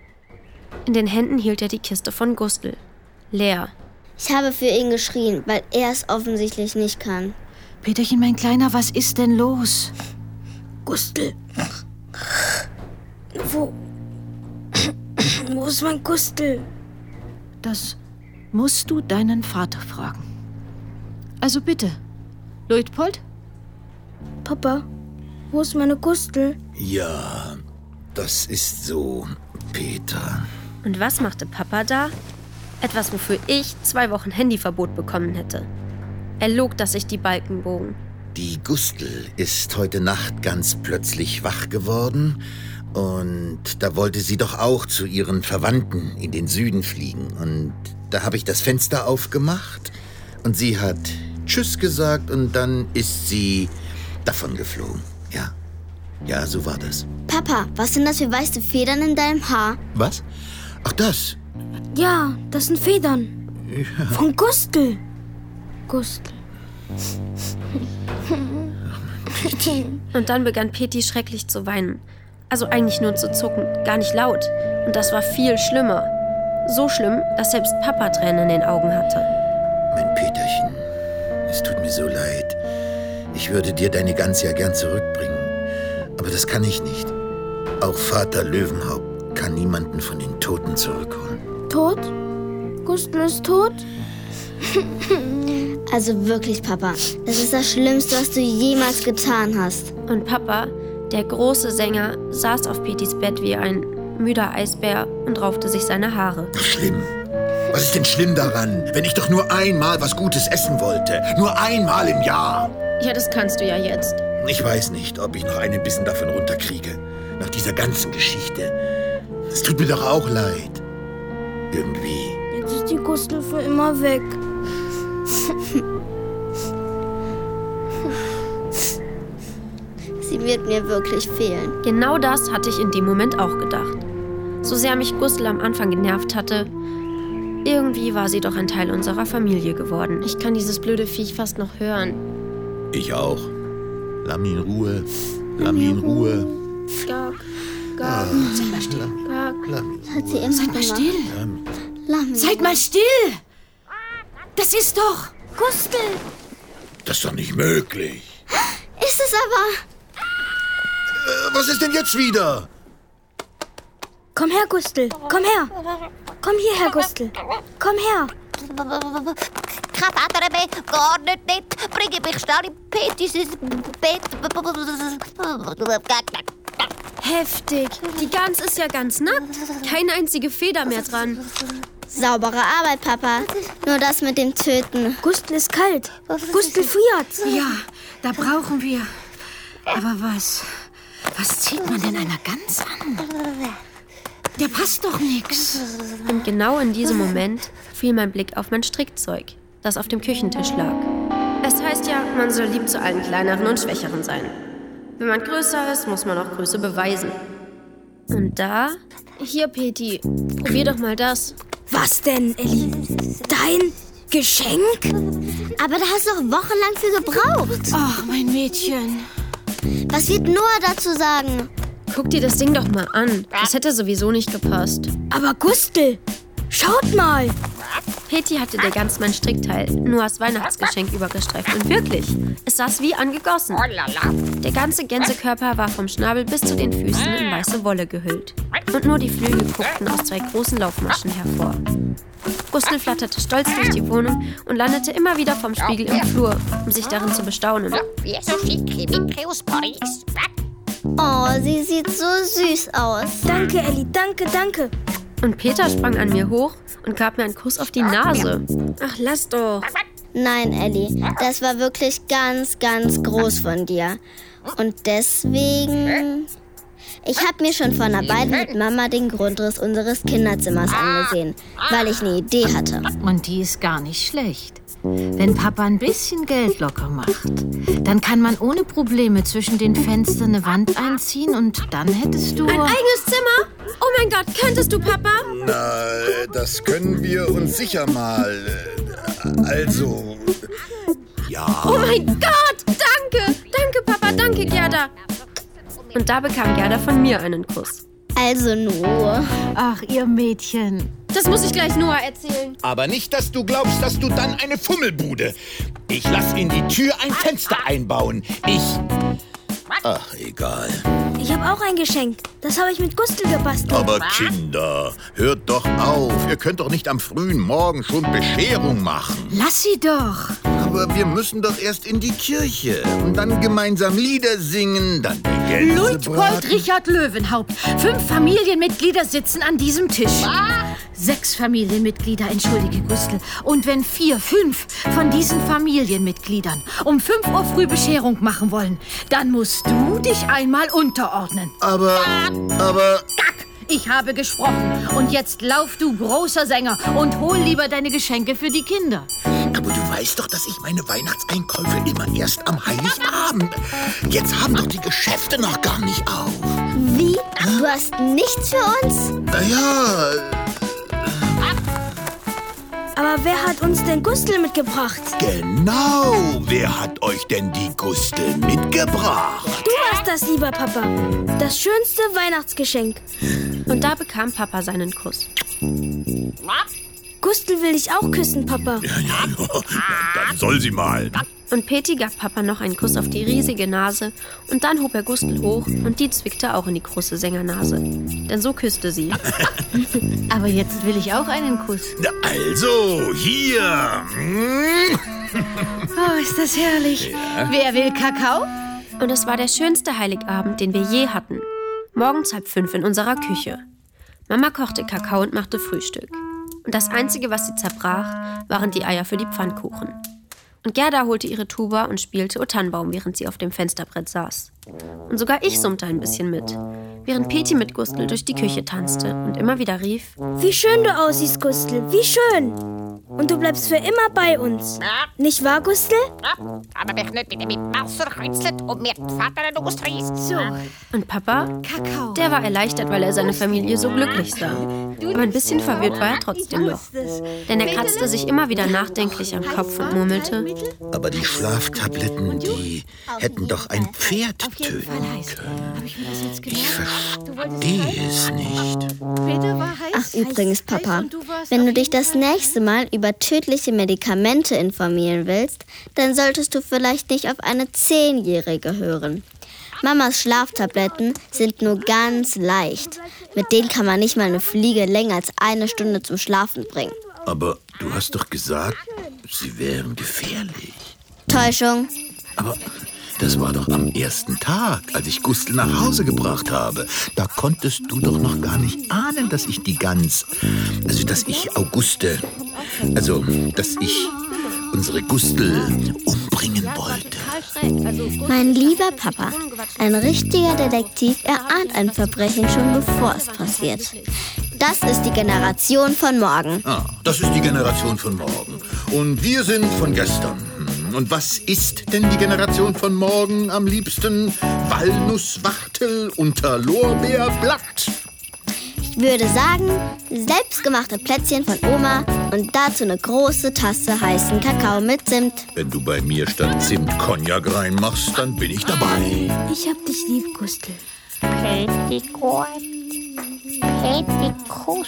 In den Händen hielt er die Kiste von Gustl. Leer. Ich habe für ihn geschrien, weil er es offensichtlich nicht kann. Peterchen, mein Kleiner, was ist denn los? Gustl. Wo. Wo ist mein Gustl? Das musst du deinen Vater fragen. Also bitte. Luitpold? Papa, wo ist meine Gustl? Ja, das ist so, Peter. Und was machte Papa da? Etwas, wofür ich zwei Wochen Handyverbot bekommen hätte. Er log, dass sich die Balken bogen. Die Gustl ist heute Nacht ganz plötzlich wach geworden und da wollte sie doch auch zu ihren Verwandten in den Süden fliegen. Und da habe ich das Fenster aufgemacht und sie hat Tschüss gesagt und dann ist sie davon geflogen. Ja. Ja, so war das. Papa, was sind das für weiße Federn in deinem Haar? Was? Ach, das. Ja, das sind Federn. Von Gustl. Gustl. Und dann begann Peti schrecklich zu weinen. Also eigentlich nur zu zucken, gar nicht laut. Und das war viel schlimmer. So schlimm, dass selbst Papa Tränen in den Augen hatte. Mein Peterchen, es tut mir so leid. Ich würde dir deine Gans ja gern zurückbringen. Aber das kann ich nicht. Auch Vater Löwenhaupt kann niemanden von den Toten zurückholen. Tot? Gustl ist tot? Also wirklich, Papa, das ist das Schlimmste, was du jemals getan hast. Und Papa, der große Sänger, saß auf Petis Bett wie ein müder Eisbär und raufte sich seine Haare. Schlimm. Was ist denn schlimm daran, wenn ich doch nur einmal was Gutes essen wollte? Nur einmal im Jahr. Ja, das kannst du ja jetzt. Ich weiß nicht, ob ich noch einen Bissen davon runterkriege. Nach dieser ganzen Geschichte. Es tut mir doch auch leid. Irgendwie. Jetzt ist die Gustl für immer weg. Sie wird mir wirklich fehlen. Genau das hatte ich in dem Moment auch gedacht. So sehr mich Gustl am Anfang genervt hatte, irgendwie war sie doch ein Teil unserer Familie geworden. Ich kann dieses blöde Viech fast noch hören. Ich auch. Lass mich in Ruhe. Lass mich in Ruhe. Gag, gag, Seid mal still. Hat sie immer Seid mal still. Seid mal still. Das ist doch. Gustl! Das ist doch nicht möglich. Ist es aber. Äh, was ist denn jetzt wieder? Komm her, Gustl. Komm her. Komm hierher, Gustl. Komm her. Kein Vater mehr, gar nicht nicht. Bringe mich schnell in Petis Bett. Heftig. Die Gans ist ja ganz nackt. Keine einzige Feder mehr dran. Saubere Arbeit, Papa. Nur das mit dem Töten. Gustl ist kalt. Gustl friert. Ja, da brauchen wir. Aber was? Was zieht man denn einer Gans an? Der passt doch nix. Und genau in diesem Moment fiel mein Blick auf mein Strickzeug, das auf dem Küchentisch lag. Es heißt ja, man soll lieb zu allen kleineren und schwächeren sein. Wenn man größer ist, muss man auch Größe beweisen. Und da? Hier, Peti, probier doch mal das. Was denn, Elli? Dein Geschenk? Aber da hast du doch wochenlang für gebraucht. Ach, mein Mädchen. Was wird Noah dazu sagen? Guck dir das Ding doch mal an. Das hätte sowieso nicht gepasst. Aber Gustl, schaut mal. Peti hatte der ganz mein Strickteil, Noahs Weihnachtsgeschenk, übergestreift. Und wirklich, es saß wie angegossen. Der ganze Gänsekörper war vom Schnabel bis zu den Füßen in weiße Wolle gehüllt. Und nur die Flügel guckten aus zwei großen Laufmaschen hervor. Gustl flatterte stolz durch die Wohnung und landete immer wieder vom Spiegel im Flur, um sich darin zu bestaunen. Oh, sie sieht so süß aus. Danke, Elli, danke, danke. Und Peter sprang an mir hoch und gab mir einen Kuss auf die Nase. Ach, lass doch. Nein, Ellie, das war wirklich ganz, ganz groß von dir. Und deswegen... Ich habe mir schon vor einer Weile mit Mama den Grundriss unseres Kinderzimmers angesehen, weil ich eine Idee hatte. Und die ist gar nicht schlecht. Wenn Papa ein bisschen Geld locker macht, dann kann man ohne Probleme zwischen den Fenstern eine Wand einziehen und dann hättest du... Ein eigenes Zimmer? Oh mein Gott, könntest du, Papa? Na, das können wir uns sicher mal. Also. Ja. Oh mein Gott, danke. Danke, Papa, danke, Gerda. Und da bekam Gerda von mir einen Kuss. Also Noah. Ach, ihr Mädchen. Das muss ich gleich Noah erzählen. Aber nicht, dass du glaubst, dass du dann eine Fummelbude. Ich lass in die Tür ein Fenster einbauen. Ich. Ach, egal. Ich habe auch ein Geschenk. Das habe ich mit Gustel gebastelt. Aber Kinder, hört doch auf. Ihr könnt doch nicht am frühen Morgen schon Bescherung machen. Lass sie doch. Aber wir müssen doch erst in die Kirche und dann gemeinsam Lieder singen, dann. Luitpold Richard Löwenhaupt. Fünf Familienmitglieder sitzen an diesem Tisch. Sechs Familienmitglieder, entschuldige Gustl. Und wenn vier, fünf von diesen Familienmitgliedern um fünf Uhr früh Bescherung machen wollen, dann musst du dich einmal unterordnen. Aber, aber... Gack! Ich habe gesprochen. Und jetzt lauf du, großer Sänger, und hol lieber deine Geschenke für die Kinder. Aber du weißt doch, dass ich meine Weihnachtseinkäufe immer erst am Heiligabend. Jetzt haben doch die Geschäfte noch gar nicht auf. Wie? Du hast nichts für uns? Naja, Aber wer hat uns denn Gustel mitgebracht? genau. Wer hat euch denn die Gustel mitgebracht? Du warst das, lieber Papa. Das schönste Weihnachtsgeschenk. Und da bekam Papa seinen Kuss. Gustel will dich auch küssen, Papa. Ja, ja, ja. Dann soll sie mal. Und Peti gab Papa noch einen Kuss auf die riesige Nase und dann hob er Gustel hoch und die zwickte auch in die große Sängernase. Denn so küsste sie. Aber jetzt will ich auch einen Kuss. Na, Also, hier. Oh, ist das herrlich. Wer will Kakao? Und es war der schönste Heiligabend, den wir je hatten. Morgens halb fünf in unserer Küche. Mama kochte Kakao und machte Frühstück. Und das Einzige, was sie zerbrach, waren die Eier für die Pfannkuchen. Und Gerda holte ihre Tuba und spielte O Tannenbaum, während sie auf dem Fensterbrett saß. Und sogar ich summte ein bisschen mit, während Peti mit Gustl durch die Küche tanzte und immer wieder rief: Wie schön du aussiehst, Gustel. Wie schön. Und du bleibst für immer bei uns. Nicht wahr, Gustel? Aber wer nicht bitte mit Wasser kitzelt und mir Vater los riest. So, Und Papa? Kakao. Der war erleichtert, weil er seine Familie so glücklich sah. Aber ein bisschen verwirrt war er trotzdem noch. Denn er kratzte sich immer wieder nachdenklich am Kopf und murmelte: Aber die Schlaftabletten, die hätten doch ein Pferd töten können. Ich verstehe es nicht. Ach, übrigens, Papa, wenn du dich das nächste Mal über tödliche Medikamente informieren willst, dann solltest du vielleicht nicht auf eine Zehnjährige hören. Mamas Schlaftabletten sind nur ganz leicht. Mit denen kann man nicht mal eine Fliege länger als eine Stunde zum Schlafen bringen. Aber du hast doch gesagt, sie wären gefährlich. Täuschung. Aber das war doch am ersten Tag, als ich Gustl nach Hause gebracht habe. Da konntest du doch noch gar nicht ahnen, dass ich die Gans, also dass ich Auguste, also dass ich unsere Gustl umbringen wollte. Mein lieber Papa, ein richtiger Detektiv erahnt ein Verbrechen schon bevor es passiert. Das ist die Generation von morgen. Ah, das ist die Generation von morgen. Und wir sind von gestern. Und was ist denn die Generation von morgen am liebsten? Walnusswachtel unter Lorbeerblatt. Ich würde sagen, selbstgemachte Plätzchen von Oma und dazu eine große Tasse heißen Kakao mit Zimt. Wenn du bei mir statt Zimt Cognac reinmachst, dann bin ich dabei. Ich hab dich lieb, Gustel. Petticoat. Pettikus.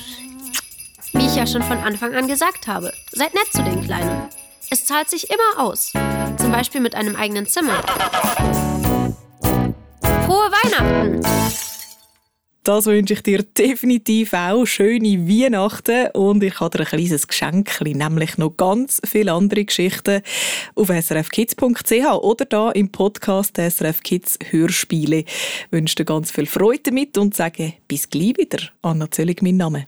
Wie ich ja schon von Anfang an gesagt habe, seid nett zu den Kleinen. Es zahlt sich immer aus. Zum Beispiel mit einem eigenen Zimmer. Frohe Weihnachten! Das wünsche ich dir definitiv auch. Schöne Weihnachten und ich habe dir ein kleines Geschenk, nämlich noch ganz viele andere Geschichten auf srfkids.ch oder da im Podcast SRF Kids Hörspiele. Ich wünsche dir ganz viel Freude damit und sage bis gleich wieder. Anna Zöllig, mein Name.